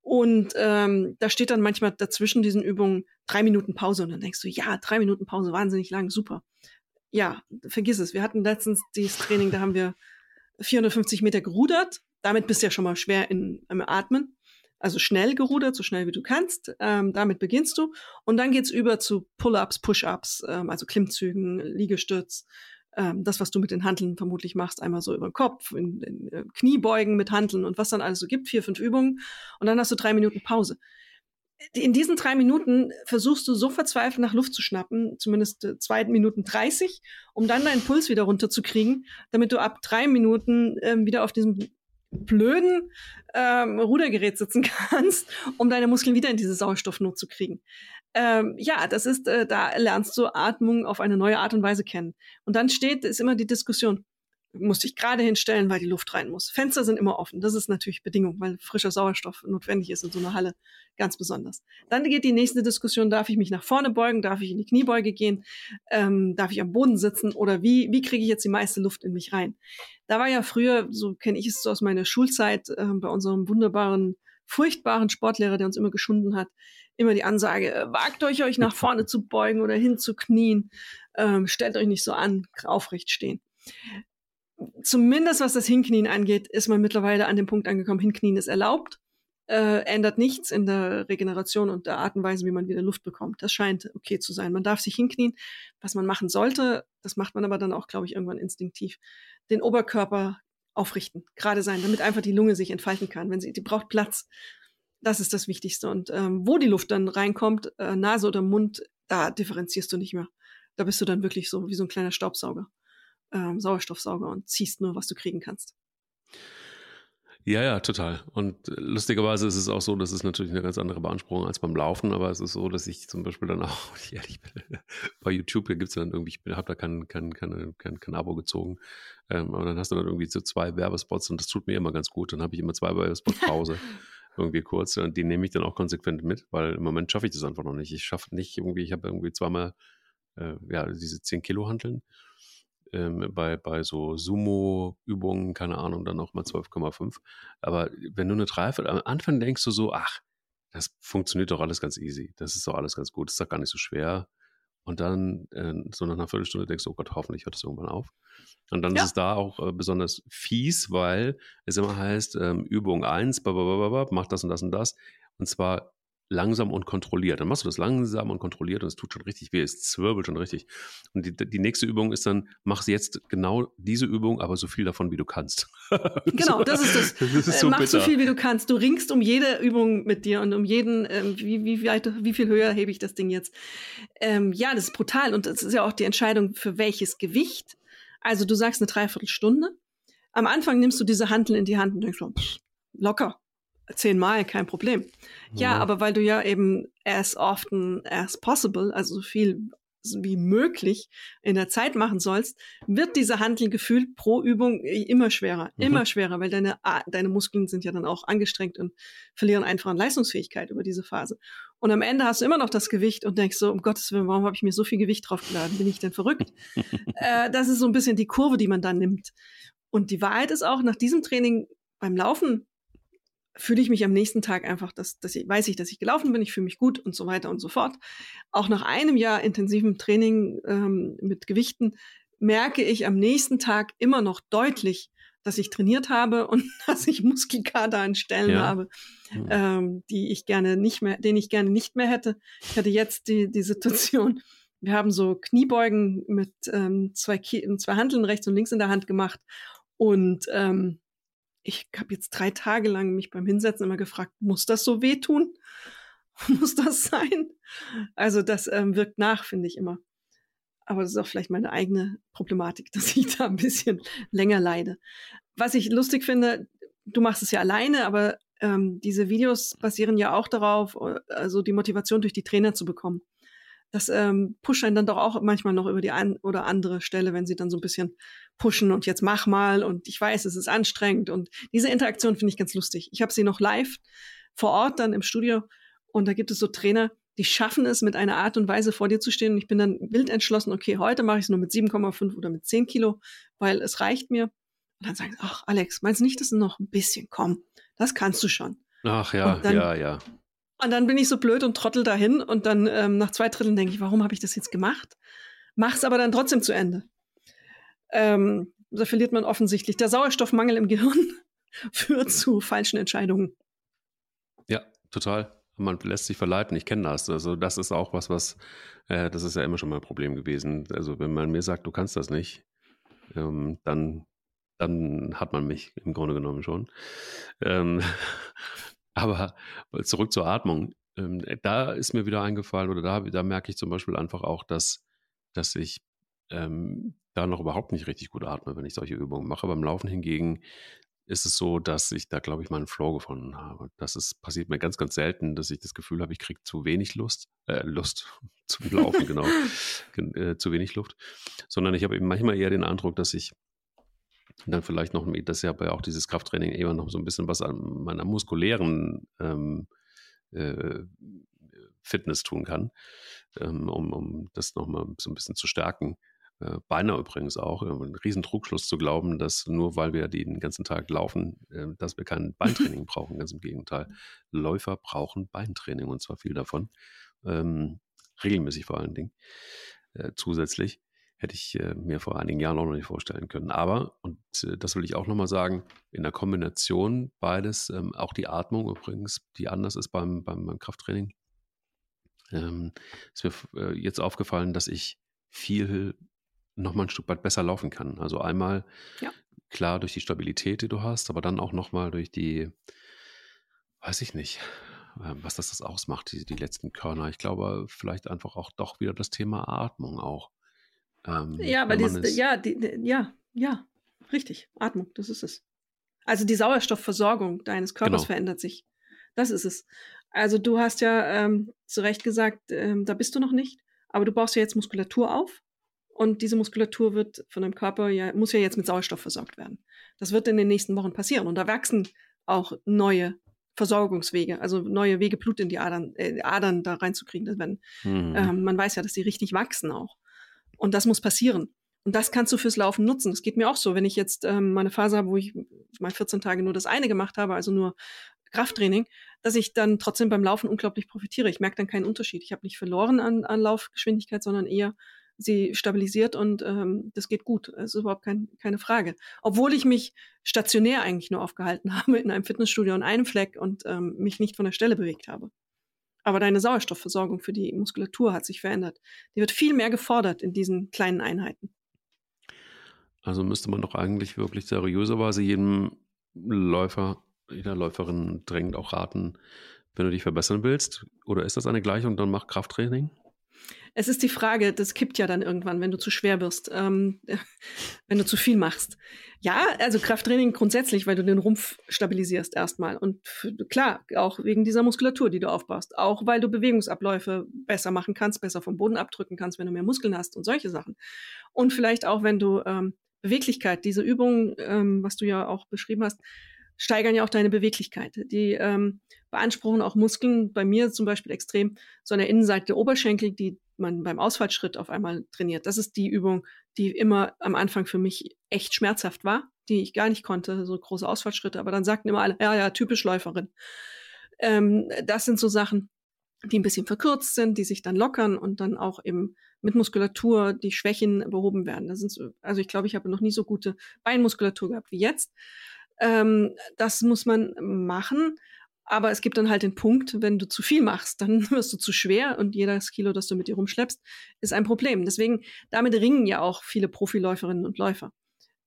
Und ähm, da steht dann manchmal dazwischen diesen Übungen drei Minuten Pause. Und dann denkst du, ja, drei Minuten Pause, wahnsinnig lang, super. Ja, vergiss es. Wir hatten letztens dieses Training, da haben wir 450 Meter gerudert damit bist du ja schon mal schwer in, im Atmen. Also schnell gerudert, so schnell wie du kannst. Ähm, damit beginnst du. Und dann geht's über zu Pull-ups, Push-ups, ähm, also Klimmzügen, Liegestütz. Ähm, das, was du mit den Handeln vermutlich machst, einmal so über den Kopf, in, in, äh, Kniebeugen mit Handeln und was dann alles so gibt, vier, fünf Übungen. Und dann hast du drei Minuten Pause in diesen drei Minuten versuchst du so verzweifelt nach Luft zu schnappen, zumindest äh, zwei Minuten dreißig, um dann deinen Puls wieder runterzukriegen, damit du ab drei Minuten ähm, wieder auf diesem blöden ähm, Rudergerät sitzen kannst, um deine Muskeln wieder in diese Sauerstoffnot zu kriegen. Ähm, ja, das ist, äh, da lernst du Atmung auf eine neue Art und Weise kennen. Und dann steht, ist immer die Diskussion, musst dich gerade hinstellen, weil die Luft rein muss. Fenster sind immer offen. Das ist natürlich Bedingung, weil frischer Sauerstoff notwendig ist in so einer Halle ganz besonders. Dann geht die nächste Diskussion, darf ich mich nach vorne beugen, darf ich in die Kniebeuge gehen, ähm, darf ich am Boden sitzen oder wie, wie kriege ich jetzt die meiste Luft in mich rein? Da war ja früher, so kenne ich es so aus meiner Schulzeit, äh, bei unserem wunderbaren, furchtbaren Sportlehrer, der uns immer geschunden hat, immer die Ansage, äh, wagt euch, euch nach vorne zu beugen oder hinzuknien, ähm, stellt euch nicht so an, aufrecht stehen zumindest was das Hinknien angeht, ist man mittlerweile an dem Punkt angekommen, Hinknien ist erlaubt, äh, ändert nichts in der Regeneration und der Art und Weise, wie man wieder Luft bekommt. Das scheint okay zu sein. Man darf sich hinknien. Was man machen sollte, das macht man aber dann auch, glaube ich, irgendwann instinktiv, den Oberkörper aufrichten, gerade sein, damit einfach die Lunge sich entfalten kann. Wenn sie, die braucht Platz. Das ist das Wichtigste. Und ähm, wo die Luft dann reinkommt, äh, Nase oder Mund, da differenzierst du nicht mehr. Da bist du dann wirklich so wie so ein kleiner Staubsauger ähm, Sauerstoffsauger und ziehst nur, was du kriegen kannst. Ja, ja, total. Und lustigerweise ist es auch so, dass es natürlich eine ganz andere Beanspruchung als beim Laufen, aber es ist so, dass ich zum Beispiel dann auch, ich ehrlich bin, bei YouTube gibt es dann irgendwie, ich habe da kein, kein, kein, kein, kein Abo gezogen, ähm, aber dann hast du dann irgendwie so zwei Werbespots und das tut mir immer ganz gut. Dann habe ich immer zwei Werbespots Pause. irgendwie kurz und die nehme ich dann auch konsequent mit, weil im Moment schaffe ich das einfach noch nicht. Ich schaffe nicht irgendwie, ich habe irgendwie zweimal äh, ja, diese 10 Kilo Hanteln ähm, bei, bei so Sumo-Übungen, keine Ahnung, dann nochmal 12,5. Aber wenn du eine Dreiviertel, am Anfang denkst du so, ach, das funktioniert doch alles ganz easy. Das ist doch alles ganz gut. Das ist doch gar nicht so schwer. Und dann, äh, so nach einer Viertelstunde denkst du, oh Gott, hoffentlich hört es irgendwann auf. Und dann ja. ist es da auch äh, besonders fies, weil es immer heißt, ähm, Übung 1, mach das und das und das. Und zwar langsam und kontrolliert. Dann machst du das langsam und kontrolliert und es tut schon richtig weh, es zwirbelt schon richtig. Und die, die nächste Übung ist dann, mach jetzt genau diese Übung, aber so viel davon, wie du kannst. genau, das ist das. das ist so mach bitter. so viel, wie du kannst. Du ringst um jede Übung mit dir und um jeden, ähm, wie, wie, weit, wie viel höher hebe ich das Ding jetzt. Ähm, ja, das ist brutal und das ist ja auch die Entscheidung, für welches Gewicht. Also du sagst eine Dreiviertelstunde. Am Anfang nimmst du diese Handel in die Hand und denkst so, pff, locker, zehnmal, kein Problem. Ja, ja, aber weil du ja eben as often as possible, also so viel wie möglich in der Zeit machen sollst, wird diese Handel gefühlt pro Übung immer schwerer, mhm. immer schwerer, weil deine, deine Muskeln sind ja dann auch angestrengt und verlieren einfach an Leistungsfähigkeit über diese Phase. Und am Ende hast du immer noch das Gewicht und denkst so, um Gottes Willen, warum habe ich mir so viel Gewicht draufgeladen? Bin ich denn verrückt? äh, das ist so ein bisschen die Kurve, die man dann nimmt. Und die Wahrheit ist auch, nach diesem Training beim Laufen fühle ich mich am nächsten Tag einfach, dass, dass ich weiß ich, dass ich gelaufen bin, ich fühle mich gut und so weiter und so fort. Auch nach einem Jahr intensivem Training ähm, mit Gewichten merke ich am nächsten Tag immer noch deutlich, dass ich trainiert habe und dass ich Muskelkater an Stellen ja. habe, mhm. ähm, die ich gerne nicht mehr, den ich gerne nicht mehr hätte. Ich hatte jetzt die, die Situation, wir haben so Kniebeugen mit ähm, zwei, zwei Handeln rechts und links in der Hand gemacht und ähm, ich habe jetzt drei Tage lang mich beim Hinsetzen immer gefragt, muss das so wehtun? muss das sein? Also das ähm, wirkt nach, finde ich immer. Aber das ist auch vielleicht meine eigene Problematik, dass ich da ein bisschen länger leide. Was ich lustig finde, du machst es ja alleine, aber ähm, diese Videos basieren ja auch darauf, äh, also die Motivation durch die Trainer zu bekommen das ähm, pusht einen dann doch auch manchmal noch über die ein oder andere Stelle, wenn sie dann so ein bisschen pushen und jetzt mach mal und ich weiß, es ist anstrengend und diese Interaktion finde ich ganz lustig. Ich habe sie noch live vor Ort dann im Studio und da gibt es so Trainer, die schaffen es mit einer Art und Weise vor dir zu stehen und ich bin dann wild entschlossen, okay, heute mache ich es nur mit 7,5 oder mit 10 Kilo, weil es reicht mir. Und dann sagen sie, ach Alex, meinst du nicht, dass du noch ein bisschen komm? Das kannst du schon. Ach ja, dann, ja, ja. Und dann bin ich so blöd und trottel dahin und dann ähm, nach zwei Dritteln denke ich, warum habe ich das jetzt gemacht? Mach's aber dann trotzdem zu Ende. Ähm, da verliert man offensichtlich. Der Sauerstoffmangel im Gehirn führt zu falschen Entscheidungen. Ja, total. Man lässt sich verleiten. Ich kenne das. Also das ist auch was, was, äh, das ist ja immer schon mal ein Problem gewesen. Also wenn man mir sagt, du kannst das nicht, ähm, dann, dann hat man mich im Grunde genommen schon. Ähm, aber zurück zur Atmung. Ähm, da ist mir wieder eingefallen oder da, da merke ich zum Beispiel einfach auch, dass, dass ich ähm, da noch überhaupt nicht richtig gut atme, wenn ich solche Übungen mache. Beim Laufen hingegen ist es so, dass ich da, glaube ich, meinen Flow gefunden habe. Das ist, passiert mir ganz, ganz selten, dass ich das Gefühl habe, ich kriege zu wenig Lust, äh, Lust zum Laufen, genau, äh, zu wenig Luft, sondern ich habe eben manchmal eher den Eindruck, dass ich und dann vielleicht noch, das ist ja bei auch dieses Krafttraining immer noch so ein bisschen was an meiner muskulären ähm, äh, Fitness tun kann, ähm, um, um das nochmal so ein bisschen zu stärken. Äh, Beinahe übrigens auch, ein riesen Trugschluss zu glauben, dass nur weil wir den ganzen Tag laufen, äh, dass wir kein Beintraining brauchen. Ganz im Gegenteil. Läufer brauchen Beintraining und zwar viel davon. Ähm, regelmäßig vor allen Dingen. Äh, zusätzlich hätte ich äh, mir vor einigen Jahren auch noch nicht vorstellen können. Aber, und äh, das will ich auch nochmal sagen, in der Kombination beides, ähm, auch die Atmung übrigens, die anders ist beim, beim, beim Krafttraining, ähm, ist mir äh, jetzt aufgefallen, dass ich viel nochmal ein Stück weit besser laufen kann. Also einmal ja. klar durch die Stabilität, die du hast, aber dann auch nochmal durch die, weiß ich nicht, ähm, was das, das ausmacht, die, die letzten Körner. Ich glaube, vielleicht einfach auch doch wieder das Thema Atmung auch. Ähm, ja, aber dies, ja, die, ja, ja, richtig. Atmung, das ist es. Also die Sauerstoffversorgung deines Körpers genau. verändert sich. Das ist es. Also du hast ja ähm, zu Recht gesagt, ähm, da bist du noch nicht, aber du baust ja jetzt Muskulatur auf und diese Muskulatur wird von deinem Körper ja, muss ja jetzt mit Sauerstoff versorgt werden. Das wird in den nächsten Wochen passieren und da wachsen auch neue Versorgungswege, also neue Wege Blut in die Adern, äh, Adern da reinzukriegen. Wenn, mhm. ähm, man weiß ja, dass die richtig wachsen auch. Und das muss passieren. Und das kannst du fürs Laufen nutzen. Das geht mir auch so, wenn ich jetzt ähm, meine Phase habe, wo ich mal 14 Tage nur das eine gemacht habe, also nur Krafttraining, dass ich dann trotzdem beim Laufen unglaublich profitiere. Ich merke dann keinen Unterschied. Ich habe nicht verloren an, an Laufgeschwindigkeit, sondern eher sie stabilisiert und ähm, das geht gut. Das ist überhaupt kein, keine Frage. Obwohl ich mich stationär eigentlich nur aufgehalten habe in einem Fitnessstudio an einem Fleck und ähm, mich nicht von der Stelle bewegt habe. Aber deine Sauerstoffversorgung für die Muskulatur hat sich verändert. Die wird viel mehr gefordert in diesen kleinen Einheiten. Also müsste man doch eigentlich wirklich seriöserweise jedem Läufer, jeder Läuferin drängend auch raten, wenn du dich verbessern willst. Oder ist das eine Gleichung, dann mach Krafttraining? Es ist die Frage, das kippt ja dann irgendwann, wenn du zu schwer wirst, ähm, wenn du zu viel machst. Ja, also Krafttraining grundsätzlich, weil du den Rumpf stabilisierst erstmal. Und klar, auch wegen dieser Muskulatur, die du aufbaust. Auch weil du Bewegungsabläufe besser machen kannst, besser vom Boden abdrücken kannst, wenn du mehr Muskeln hast und solche Sachen. Und vielleicht auch, wenn du ähm, Beweglichkeit, diese Übung, ähm, was du ja auch beschrieben hast, steigern ja auch deine Beweglichkeit. Die ähm, beanspruchen auch Muskeln, bei mir zum Beispiel extrem, so an der Innenseite der Oberschenkel, die man beim Ausfallschritt auf einmal trainiert. Das ist die Übung, die immer am Anfang für mich echt schmerzhaft war, die ich gar nicht konnte, so große Ausfallschritte. Aber dann sagten immer alle, ja, ja, typisch Läuferin. Ähm, das sind so Sachen, die ein bisschen verkürzt sind, die sich dann lockern und dann auch eben mit Muskulatur die Schwächen behoben werden. Das sind so, also ich glaube, ich habe noch nie so gute Beinmuskulatur gehabt wie jetzt. Ähm, das muss man machen. Aber es gibt dann halt den Punkt, wenn du zu viel machst, dann wirst du zu schwer und jedes Kilo, das du mit dir rumschleppst, ist ein Problem. Deswegen, damit ringen ja auch viele Profiläuferinnen und Läufer,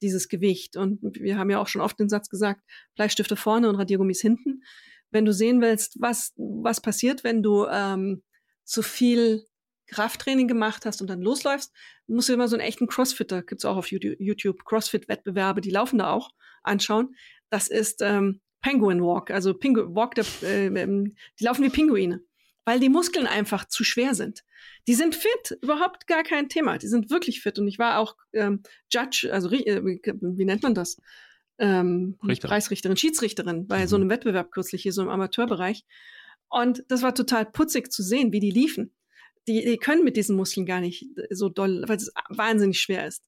dieses Gewicht. Und wir haben ja auch schon oft den Satz gesagt, Bleistifte vorne und Radiergummis hinten. Wenn du sehen willst, was, was passiert, wenn du ähm, zu viel Krafttraining gemacht hast und dann losläufst, musst du immer so einen echten Crossfitter, gibt's auch auf YouTube, Crossfit-Wettbewerbe, die laufen da auch, anschauen. Das ist ähm, Penguin Walk, also Pingu Walk, der, äh, ähm, die laufen wie Pinguine, weil die Muskeln einfach zu schwer sind. Die sind fit, überhaupt gar kein Thema. Die sind wirklich fit. Und ich war auch ähm, Judge, also äh, wie nennt man das? Ähm, Preisrichterin, Schiedsrichterin bei mhm. so einem Wettbewerb kürzlich hier so im Amateurbereich. Und das war total putzig zu sehen, wie die liefen. Die, die können mit diesen Muskeln gar nicht so doll, weil es wahnsinnig schwer ist.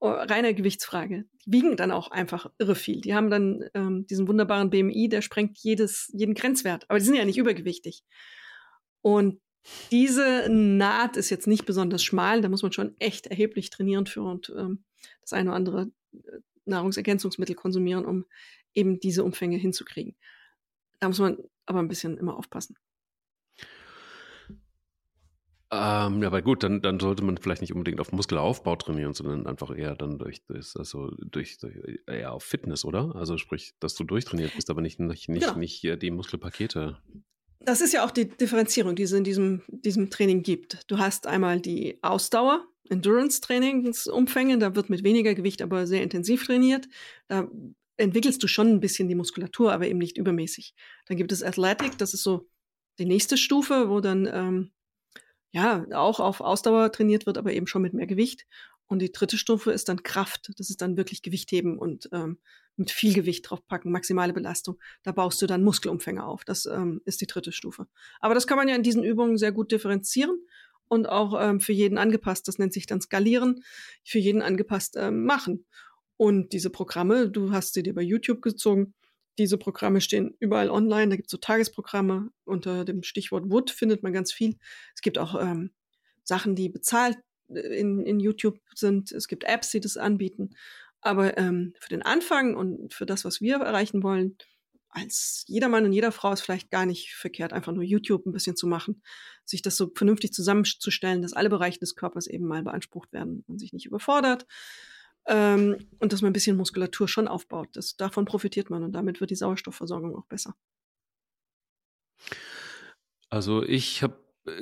Oh, reine Gewichtsfrage. Die wiegen dann auch einfach irre viel. Die haben dann ähm, diesen wunderbaren BMI, der sprengt jedes, jeden Grenzwert. Aber die sind ja nicht übergewichtig. Und diese Naht ist jetzt nicht besonders schmal. Da muss man schon echt erheblich trainieren für und ähm, das eine oder andere äh, Nahrungsergänzungsmittel konsumieren, um eben diese Umfänge hinzukriegen. Da muss man aber ein bisschen immer aufpassen. Ähm, ja, aber gut, dann, dann sollte man vielleicht nicht unbedingt auf Muskelaufbau trainieren, sondern einfach eher dann durch, durch also durch, durch eher auf Fitness, oder? Also sprich, dass du durchtrainiert bist, aber nicht, nicht, nicht, genau. nicht die Muskelpakete. Das ist ja auch die Differenzierung, die es in diesem, diesem Training gibt. Du hast einmal die Ausdauer, Endurance-Trainingsumfänge, da wird mit weniger Gewicht aber sehr intensiv trainiert. Da entwickelst du schon ein bisschen die Muskulatur, aber eben nicht übermäßig. Dann gibt es Athletic, das ist so die nächste Stufe, wo dann ähm, ja, auch auf Ausdauer trainiert wird, aber eben schon mit mehr Gewicht. Und die dritte Stufe ist dann Kraft. Das ist dann wirklich Gewicht heben und ähm, mit viel Gewicht draufpacken, maximale Belastung. Da baust du dann Muskelumfänge auf. Das ähm, ist die dritte Stufe. Aber das kann man ja in diesen Übungen sehr gut differenzieren und auch ähm, für jeden angepasst, das nennt sich dann Skalieren, für jeden angepasst ähm, machen. Und diese Programme, du hast sie dir bei YouTube gezogen, diese Programme stehen überall online. Da gibt es so Tagesprogramme. Unter dem Stichwort Wood findet man ganz viel. Es gibt auch ähm, Sachen, die bezahlt äh, in, in YouTube sind. Es gibt Apps, die das anbieten. Aber ähm, für den Anfang und für das, was wir erreichen wollen, als jeder Mann und jeder Frau ist vielleicht gar nicht verkehrt, einfach nur YouTube ein bisschen zu machen, sich das so vernünftig zusammenzustellen, dass alle Bereiche des Körpers eben mal beansprucht werden und sich nicht überfordert. Ähm, und dass man ein bisschen Muskulatur schon aufbaut. Das, davon profitiert man und damit wird die Sauerstoffversorgung auch besser. Also ich habe,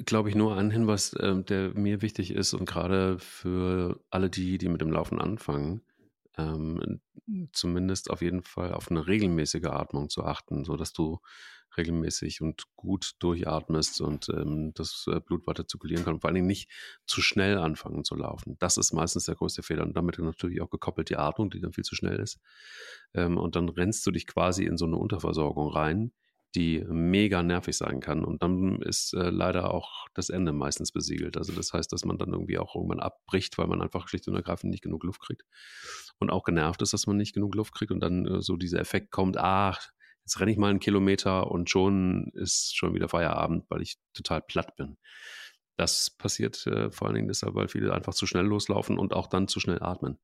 glaube ich, nur einen Hinweis, äh, der mir wichtig ist und gerade für alle die, die mit dem Laufen anfangen, ähm, zumindest auf jeden Fall auf eine regelmäßige Atmung zu achten, sodass du regelmäßig und gut durchatmest und ähm, das äh, Blut weiter zirkulieren kann. vor allen Dingen nicht zu schnell anfangen zu laufen. Das ist meistens der größte Fehler. Und damit natürlich auch gekoppelt die Atmung, die dann viel zu schnell ist. Ähm, und dann rennst du dich quasi in so eine Unterversorgung rein, die mega nervig sein kann. Und dann ist äh, leider auch das Ende meistens besiegelt. Also das heißt, dass man dann irgendwie auch irgendwann abbricht, weil man einfach schlicht und ergreifend nicht genug Luft kriegt. Und auch genervt ist, dass man nicht genug Luft kriegt und dann äh, so dieser Effekt kommt, ach, jetzt renne ich mal einen Kilometer und schon ist schon wieder Feierabend, weil ich total platt bin. Das passiert äh, vor allen Dingen deshalb, weil viele einfach zu schnell loslaufen und auch dann zu schnell atmen.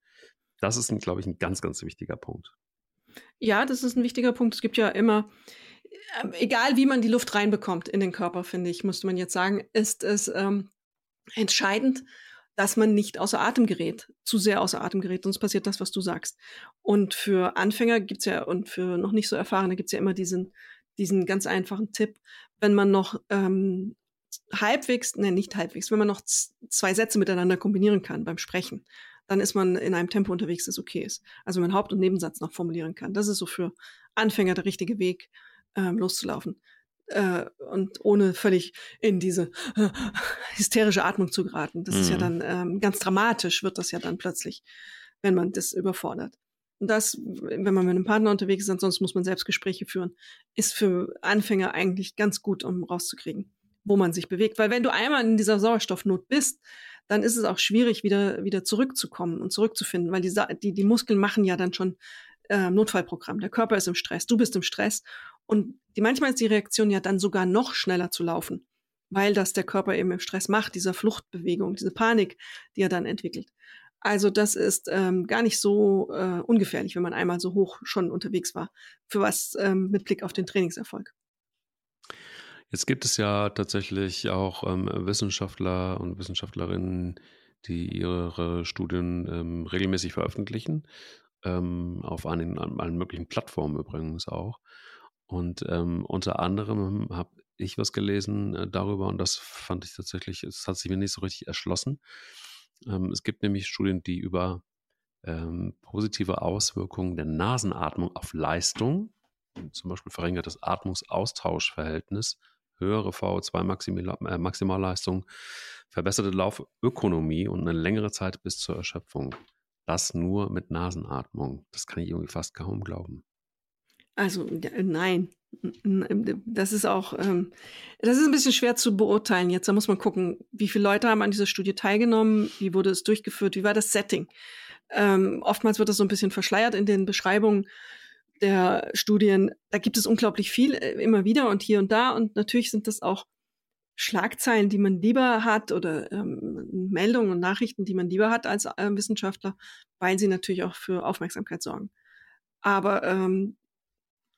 Das ist, glaube ich, ein ganz, ganz wichtiger Punkt. Ja, das ist ein wichtiger Punkt. Es gibt ja immer, äh, egal wie man die Luft reinbekommt in den Körper, finde ich, müsste man jetzt sagen, ist es ähm, entscheidend, dass man nicht außer Atem gerät, zu sehr außer Atem gerät, sonst passiert das, was du sagst. Und für Anfänger gibt's ja und für noch nicht so Erfahrene gibt's ja immer diesen, diesen ganz einfachen Tipp, wenn man noch ähm, halbwegs, ne, nicht halbwegs, wenn man noch zwei Sätze miteinander kombinieren kann beim Sprechen, dann ist man in einem Tempo unterwegs, das okay ist. Also wenn man Haupt- und Nebensatz noch formulieren kann. Das ist so für Anfänger der richtige Weg, ähm, loszulaufen. Äh, und ohne völlig in diese äh, hysterische Atmung zu geraten. Das mhm. ist ja mhm. dann ähm, ganz dramatisch, wird das ja dann plötzlich, wenn man das überfordert. Und das, wenn man mit einem Partner unterwegs ist, ansonsten muss man selbst Gespräche führen, ist für Anfänger eigentlich ganz gut, um rauszukriegen, wo man sich bewegt. Weil wenn du einmal in dieser Sauerstoffnot bist, dann ist es auch schwierig, wieder, wieder zurückzukommen und zurückzufinden, weil die, die, die Muskeln machen ja dann schon äh, Notfallprogramm. Der Körper ist im Stress, du bist im Stress. Und die, manchmal ist die Reaktion ja dann sogar noch schneller zu laufen, weil das der Körper eben im Stress macht, dieser Fluchtbewegung, diese Panik, die er dann entwickelt. Also das ist ähm, gar nicht so äh, ungefährlich, wenn man einmal so hoch schon unterwegs war, für was ähm, mit Blick auf den Trainingserfolg. Jetzt gibt es ja tatsächlich auch ähm, Wissenschaftler und Wissenschaftlerinnen, die ihre Studien ähm, regelmäßig veröffentlichen, ähm, auf allen, allen, möglichen Plattformen übrigens auch. Und ähm, unter anderem habe ich was gelesen äh, darüber und das fand ich tatsächlich, es hat sich mir nicht so richtig erschlossen. Ähm, es gibt nämlich Studien, die über ähm, positive Auswirkungen der Nasenatmung auf Leistung, zum Beispiel verringertes Atmungsaustauschverhältnis, höhere VO2-Maximalleistung, äh, verbesserte Laufökonomie und eine längere Zeit bis zur Erschöpfung. Das nur mit Nasenatmung. Das kann ich irgendwie fast kaum glauben. Also nein, das ist auch, ähm, das ist ein bisschen schwer zu beurteilen jetzt. Da muss man gucken, wie viele Leute haben an dieser Studie teilgenommen, wie wurde es durchgeführt, wie war das Setting. Ähm, oftmals wird das so ein bisschen verschleiert in den Beschreibungen der Studien. Da gibt es unglaublich viel äh, immer wieder und hier und da. Und natürlich sind das auch Schlagzeilen, die man lieber hat oder ähm, Meldungen und Nachrichten, die man lieber hat als äh, Wissenschaftler, weil sie natürlich auch für Aufmerksamkeit sorgen. Aber ähm,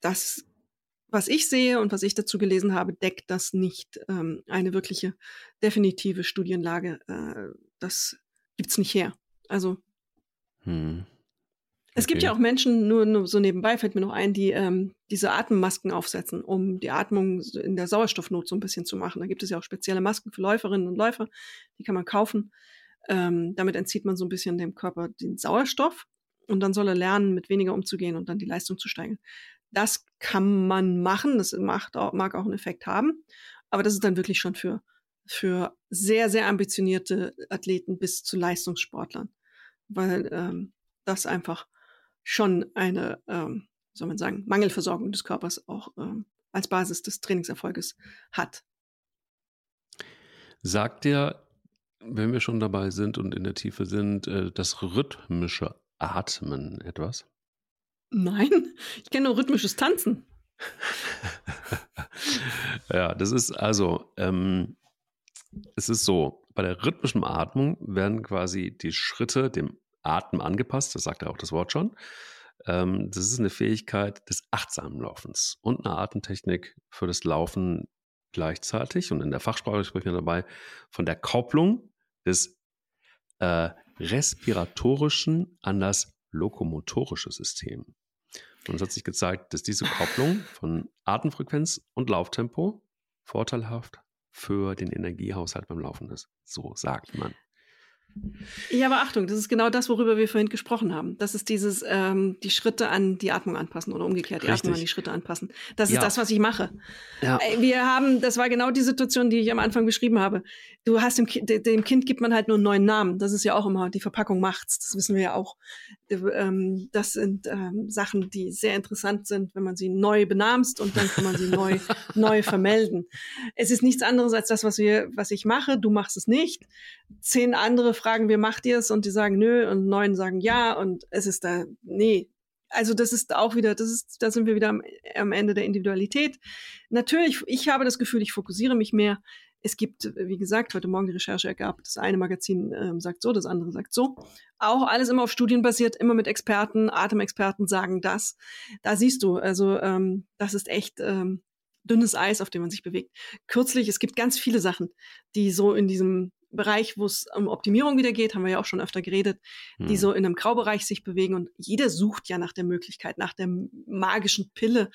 das was ich sehe und was ich dazu gelesen habe, deckt das nicht ähm, eine wirkliche definitive Studienlage. Äh, das gibt's nicht her. Also hm. okay. es gibt ja auch Menschen, nur, nur, so nebenbei fällt mir noch ein, die ähm, diese Atemmasken aufsetzen, um die Atmung in der Sauerstoffnot so ein bisschen zu machen. Da gibt es ja auch spezielle Masken für Läuferinnen und Läufer, die kann man kaufen. Ähm, damit entzieht man so ein bisschen dem Körper den Sauerstoff und dann soll er lernen, mit weniger umzugehen und dann die Leistung zu steigern. Das kann man machen, das macht auch, mag auch einen Effekt haben, aber das ist dann wirklich schon für, für sehr, sehr ambitionierte Athleten bis zu Leistungssportlern, weil ähm, das einfach schon eine, ähm, soll man sagen, Mangelversorgung des Körpers auch ähm, als Basis des Trainingserfolges hat. Sagt dir, wenn wir schon dabei sind und in der Tiefe sind, äh, das rhythmische Atmen etwas? Nein, ich kenne nur rhythmisches Tanzen. ja, das ist also, ähm, es ist so, bei der rhythmischen Atmung werden quasi die Schritte dem Atem angepasst, das sagt ja auch das Wort schon. Ähm, das ist eine Fähigkeit des achtsamen Laufens und eine Atemtechnik für das Laufen gleichzeitig. Und in der Fachsprache sprechen wir dabei von der Kopplung des äh, respiratorischen an das lokomotorische System. Und es hat sich gezeigt, dass diese Kopplung von Atemfrequenz und Lauftempo vorteilhaft für den Energiehaushalt beim Laufen ist. So sagt man. Ja, aber Achtung, das ist genau das, worüber wir vorhin gesprochen haben. Das ist dieses, ähm, die Schritte an die Atmung anpassen oder umgekehrt, die Richtig. Atmung an die Schritte anpassen. Das ist ja. das, was ich mache. Ja. Äh, wir haben, das war genau die Situation, die ich am Anfang beschrieben habe. Du hast dem, dem Kind gibt man halt nur einen neuen Namen. Das ist ja auch immer, die Verpackung macht's. Das wissen wir ja auch. Ähm, das sind ähm, Sachen, die sehr interessant sind, wenn man sie neu benamst und dann kann man sie neu, neu vermelden. Es ist nichts anderes als das, was wir, was ich mache. Du machst es nicht. Zehn andere fragen wir, macht ihr es? Und die sagen nö und neun sagen ja und es ist da, nee. Also das ist auch wieder, das ist, da sind wir wieder am, am Ende der Individualität. Natürlich, ich habe das Gefühl, ich fokussiere mich mehr. Es gibt, wie gesagt, heute Morgen die Recherche ergab, das eine Magazin ähm, sagt so, das andere sagt so. Auch alles immer auf Studien basiert, immer mit Experten, Atemexperten sagen das. Da siehst du, also ähm, das ist echt ähm, dünnes Eis, auf dem man sich bewegt. Kürzlich, es gibt ganz viele Sachen, die so in diesem Bereich, wo es um Optimierung wieder geht, haben wir ja auch schon öfter geredet, hm. die so in einem Graubereich sich bewegen und jeder sucht ja nach der Möglichkeit, nach der magischen Pille,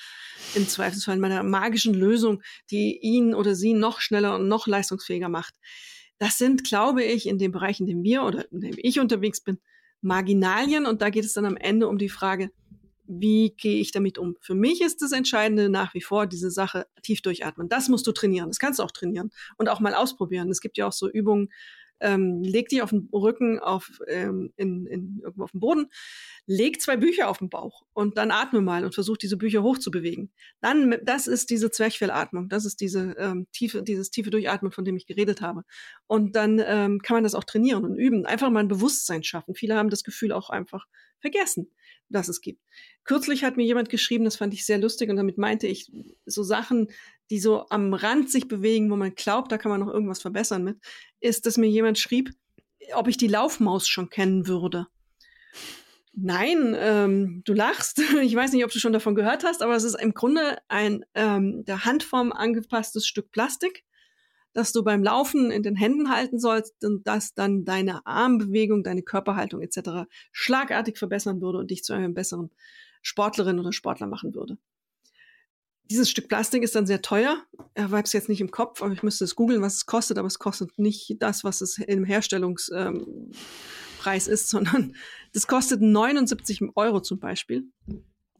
im Zweifelsfall meiner magischen Lösung, die ihn oder sie noch schneller und noch leistungsfähiger macht. Das sind, glaube ich, in dem Bereich, in dem wir oder in dem ich unterwegs bin, Marginalien und da geht es dann am Ende um die Frage, wie gehe ich damit um? Für mich ist das Entscheidende nach wie vor diese Sache tief durchatmen. Das musst du trainieren. Das kannst du auch trainieren und auch mal ausprobieren. Es gibt ja auch so Übungen, ähm, leg dich auf den Rücken auf, ähm, in, in, irgendwo auf den Boden, leg zwei Bücher auf den Bauch und dann atme mal und versuch diese Bücher hochzubewegen. Dann, das ist diese Zwerchfellatmung, das ist diese ähm, tiefe, dieses tiefe Durchatmen, von dem ich geredet habe. Und dann ähm, kann man das auch trainieren und üben, einfach mal ein Bewusstsein schaffen. Viele haben das Gefühl auch einfach vergessen das es gibt. Kürzlich hat mir jemand geschrieben, das fand ich sehr lustig und damit meinte ich so Sachen, die so am Rand sich bewegen, wo man glaubt, da kann man noch irgendwas verbessern mit, ist, dass mir jemand schrieb, ob ich die Laufmaus schon kennen würde. Nein, ähm, du lachst. Ich weiß nicht, ob du schon davon gehört hast, aber es ist im Grunde ein ähm, der Handform angepasstes Stück Plastik, das du beim Laufen in den Händen halten sollst und das dann deine Armbewegung, deine Körperhaltung etc. schlagartig verbessern würde und dich zu einem besseren Sportlerin oder Sportler machen würde. Dieses Stück Plastik ist dann sehr teuer. Ich habe es jetzt nicht im Kopf, aber ich müsste es googeln, was es kostet, aber es kostet nicht das, was es im Herstellungspreis ähm, ist, sondern das kostet 79 Euro zum Beispiel.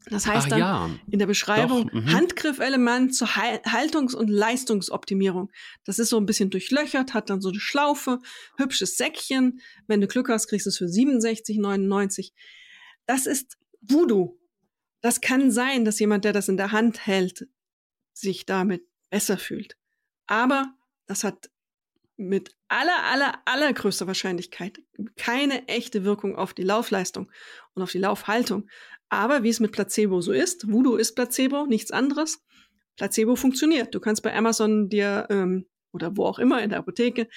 Das heißt Ach, dann ja. in der Beschreibung mhm. Handgriffelement zur Haltungs- und Leistungsoptimierung. Das ist so ein bisschen durchlöchert, hat dann so eine Schlaufe, hübsches Säckchen. Wenn du Glück hast, kriegst du es für 67,99. Das ist Voodoo. Das kann sein, dass jemand, der das in der Hand hält, sich damit besser fühlt. Aber das hat mit aller, aller, allergrößter Wahrscheinlichkeit keine echte Wirkung auf die Laufleistung und auf die Laufhaltung. Aber wie es mit Placebo so ist, Voodoo ist Placebo, nichts anderes. Placebo funktioniert. Du kannst bei Amazon dir ähm, oder wo auch immer in der Apotheke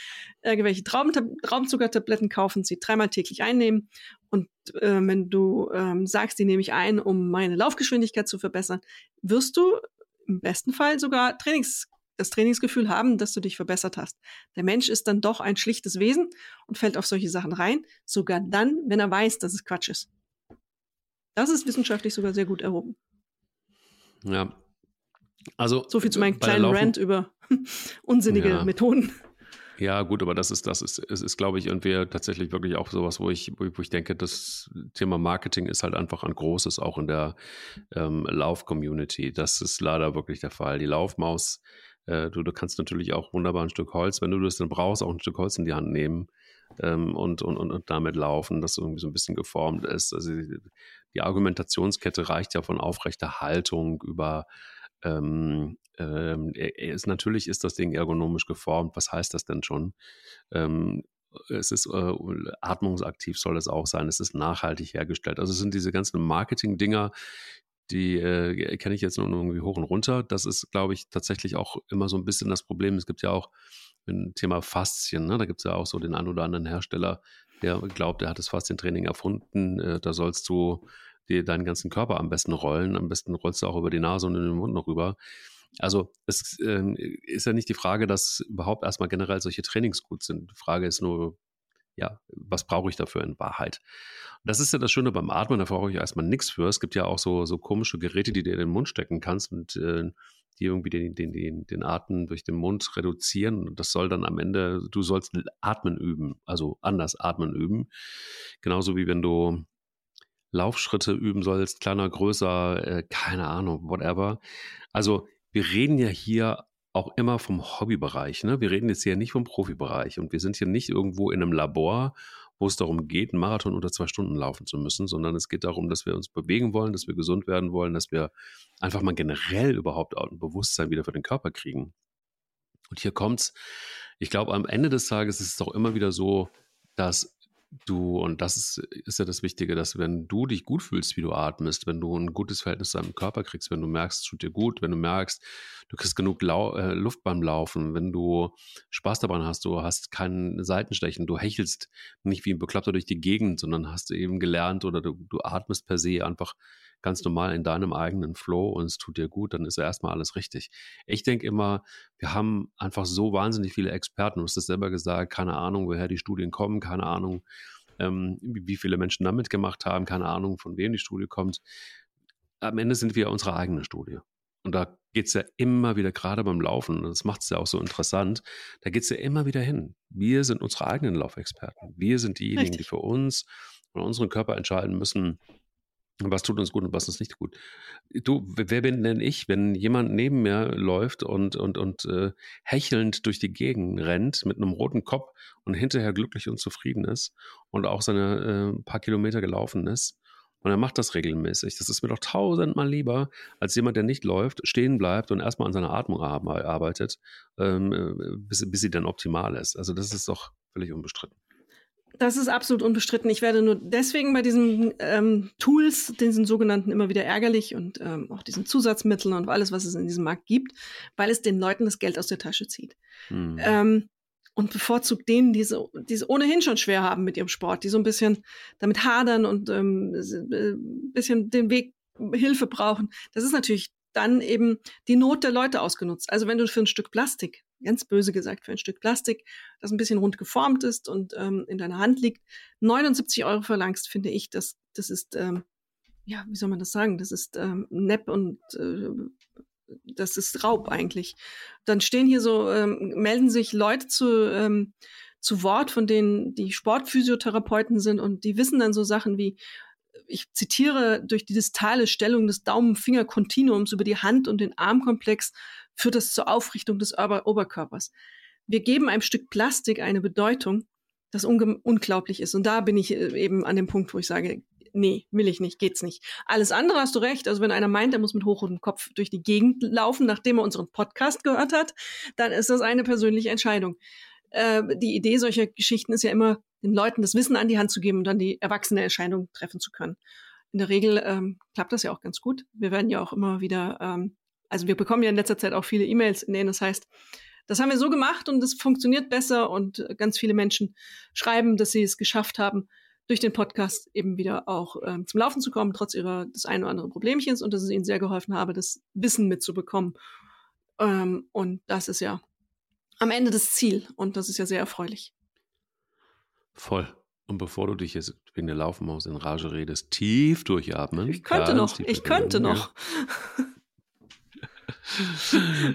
irgendwelche Traubenzuckertabletten kaufen, sie dreimal täglich einnehmen. Und äh, wenn du ähm, sagst, die nehme ich ein, um meine Laufgeschwindigkeit zu verbessern, wirst du im besten Fall sogar Trainings, das Trainingsgefühl haben, dass du dich verbessert hast. Der Mensch ist dann doch ein schlichtes Wesen und fällt auf solche Sachen rein, sogar dann, wenn er weiß, dass es Quatsch ist. Das ist wissenschaftlich sogar sehr gut erhoben. Ja. Also so viel zu meinem kleinen Rant über unsinnige ja. Methoden. Ja, gut, aber das ist, das ist, es ist, glaube ich, irgendwie tatsächlich wirklich auch sowas, wo ich, wo ich denke, das Thema Marketing ist halt einfach ein großes, auch in der ähm, Lauf-Community. Das ist leider wirklich der Fall. Die Laufmaus, äh, du, du kannst natürlich auch wunderbar ein Stück Holz, wenn du das dann brauchst, auch ein Stück Holz in die Hand nehmen ähm, und, und, und, und damit laufen, das irgendwie so ein bisschen geformt ist. Also die Argumentationskette reicht ja von aufrechter Haltung über ähm, ähm, ist, natürlich ist das Ding ergonomisch geformt. Was heißt das denn schon? Ähm, es ist äh, atmungsaktiv soll es auch sein. Es ist nachhaltig hergestellt. Also es sind diese ganzen Marketing-Dinger, die äh, kenne ich jetzt nur irgendwie hoch und runter. Das ist, glaube ich, tatsächlich auch immer so ein bisschen das Problem. Es gibt ja auch ein Thema Faszien. Ne? Da gibt es ja auch so den einen oder anderen Hersteller, der glaubt, er hat das Faszientraining erfunden. Äh, da sollst du dir deinen ganzen Körper am besten rollen. Am besten rollst du auch über die Nase und in den Mund noch rüber. Also es äh, ist ja nicht die Frage, dass überhaupt erstmal generell solche Trainings gut sind. Die Frage ist nur, ja, was brauche ich dafür in Wahrheit? Das ist ja das Schöne beim Atmen, da brauche ich erstmal nichts für. Es gibt ja auch so, so komische Geräte, die du in den Mund stecken kannst und äh, die irgendwie den, den, den, den Atem durch den Mund reduzieren. Und das soll dann am Ende, du sollst Atmen üben, also anders Atmen üben. Genauso wie wenn du Laufschritte üben sollst, kleiner, größer, äh, keine Ahnung, whatever. Also wir reden ja hier auch immer vom Hobbybereich. Ne? Wir reden jetzt hier nicht vom Profibereich und wir sind hier nicht irgendwo in einem Labor, wo es darum geht, einen Marathon unter zwei Stunden laufen zu müssen, sondern es geht darum, dass wir uns bewegen wollen, dass wir gesund werden wollen, dass wir einfach mal generell überhaupt ein Bewusstsein wieder für den Körper kriegen. Und hier kommt's. Ich glaube, am Ende des Tages ist es doch immer wieder so, dass du, und das ist, ist ja das Wichtige, dass wenn du dich gut fühlst, wie du atmest, wenn du ein gutes Verhältnis zu deinem Körper kriegst, wenn du merkst, es tut dir gut, wenn du merkst, du kriegst genug Lau äh, Luft beim Laufen, wenn du Spaß daran hast, du hast keinen Seitenstechen, du hechelst nicht wie ein Bekloppter durch die Gegend, sondern hast eben gelernt oder du, du atmest per se einfach ganz normal in deinem eigenen Flow und es tut dir gut, dann ist ja erstmal alles richtig. Ich denke immer, wir haben einfach so wahnsinnig viele Experten, du hast es selber gesagt, keine Ahnung, woher die Studien kommen, keine Ahnung, ähm, wie viele Menschen da mitgemacht haben, keine Ahnung, von wem die Studie kommt. Am Ende sind wir unsere eigene Studie. Und da geht es ja immer wieder, gerade beim Laufen, das macht es ja auch so interessant, da geht es ja immer wieder hin. Wir sind unsere eigenen Laufexperten. Wir sind diejenigen, Richtig. die für uns und unseren Körper entscheiden müssen, was tut uns gut und was ist nicht gut. Du, wer bin denn ich, wenn jemand neben mir läuft und, und, und äh, hechelnd durch die Gegend rennt mit einem roten Kopf und hinterher glücklich und zufrieden ist und auch seine äh, paar Kilometer gelaufen ist und er macht das regelmäßig. Das ist mir doch tausendmal lieber, als jemand, der nicht läuft, stehen bleibt und erstmal an seiner Atmung arbeitet, ähm, äh, bis, bis sie dann optimal ist. Also das ist doch völlig unbestritten. Das ist absolut unbestritten. Ich werde nur deswegen bei diesen ähm, Tools, diesen sogenannten, immer wieder ärgerlich und ähm, auch diesen Zusatzmitteln und alles, was es in diesem Markt gibt, weil es den Leuten das Geld aus der Tasche zieht. Hm. Ähm, und bevorzugt denen, die es die ohnehin schon schwer haben mit ihrem Sport, die so ein bisschen damit hadern und ähm, ein äh, bisschen den Weg Hilfe brauchen. Das ist natürlich dann eben die Not der Leute ausgenutzt. Also wenn du für ein Stück Plastik, ganz böse gesagt, für ein Stück Plastik, das ein bisschen rund geformt ist und ähm, in deiner Hand liegt, 79 Euro verlangst, finde ich, das, das ist, ähm, ja, wie soll man das sagen? Das ist ähm, nepp und äh, das ist Raub eigentlich. Dann stehen hier so, ähm, melden sich Leute zu, ähm, zu Wort, von denen die Sportphysiotherapeuten sind und die wissen dann so Sachen wie, ich zitiere, durch die distale Stellung des Daumen-Finger-Kontinuums über die Hand und den Armkomplex führt das zur Aufrichtung des Ober Oberkörpers. Wir geben einem Stück Plastik eine Bedeutung, das unglaublich ist. Und da bin ich äh, eben an dem Punkt, wo ich sage, nee, will ich nicht, geht's nicht. Alles andere hast du recht. Also wenn einer meint, er muss mit hochrotem Kopf durch die Gegend laufen, nachdem er unseren Podcast gehört hat, dann ist das eine persönliche Entscheidung. Äh, die Idee solcher Geschichten ist ja immer, den Leuten das Wissen an die Hand zu geben und dann die erwachsene Entscheidung treffen zu können. In der Regel ähm, klappt das ja auch ganz gut. Wir werden ja auch immer wieder, ähm, also wir bekommen ja in letzter Zeit auch viele E-Mails, in denen das heißt, das haben wir so gemacht und es funktioniert besser und ganz viele Menschen schreiben, dass sie es geschafft haben, durch den Podcast eben wieder auch ähm, zum Laufen zu kommen, trotz ihrer des ein oder anderen Problemchens und dass es ihnen sehr geholfen habe, das Wissen mitzubekommen. Ähm, und das ist ja am Ende das Ziel und das ist ja sehr erfreulich. Voll. Und bevor du dich jetzt wegen der Laufmaus in Rage redest, tief durchatmen. Ich könnte noch, ich könnte noch.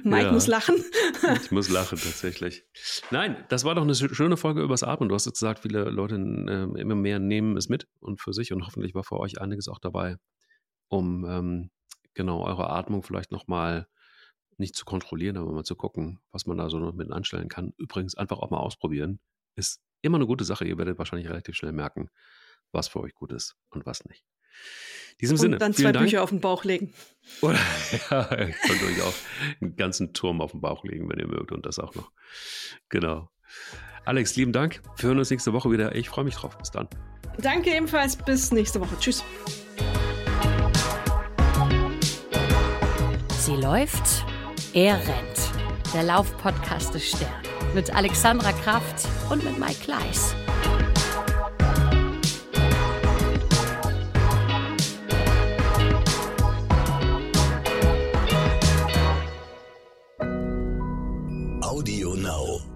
Mike ja. muss lachen. ich muss lachen, tatsächlich. Nein, das war doch eine schöne Folge übers Atmen. Du hast jetzt gesagt, viele Leute äh, immer mehr nehmen es mit und für sich und hoffentlich war für euch einiges auch dabei, um ähm, genau eure Atmung vielleicht nochmal nicht zu kontrollieren, aber mal zu gucken, was man da so noch mit anstellen kann. Übrigens einfach auch mal ausprobieren. Ist immer eine gute Sache. Ihr werdet wahrscheinlich relativ schnell merken, was für euch gut ist und was nicht. In diesem und Sinne. dann zwei Dank. Bücher auf den Bauch legen. Oder ja, ihr könnt euch auch einen ganzen Turm auf den Bauch legen, wenn ihr mögt und das auch noch. Genau. Alex, lieben Dank. Wir hören uns nächste Woche wieder. Ich freue mich drauf. Bis dann. Danke ebenfalls. Bis nächste Woche. Tschüss. Sie läuft, er rennt. Der Laufpodcast des Stern. Mit Alexandra Kraft und mit Mike Kleiss. Audio Now.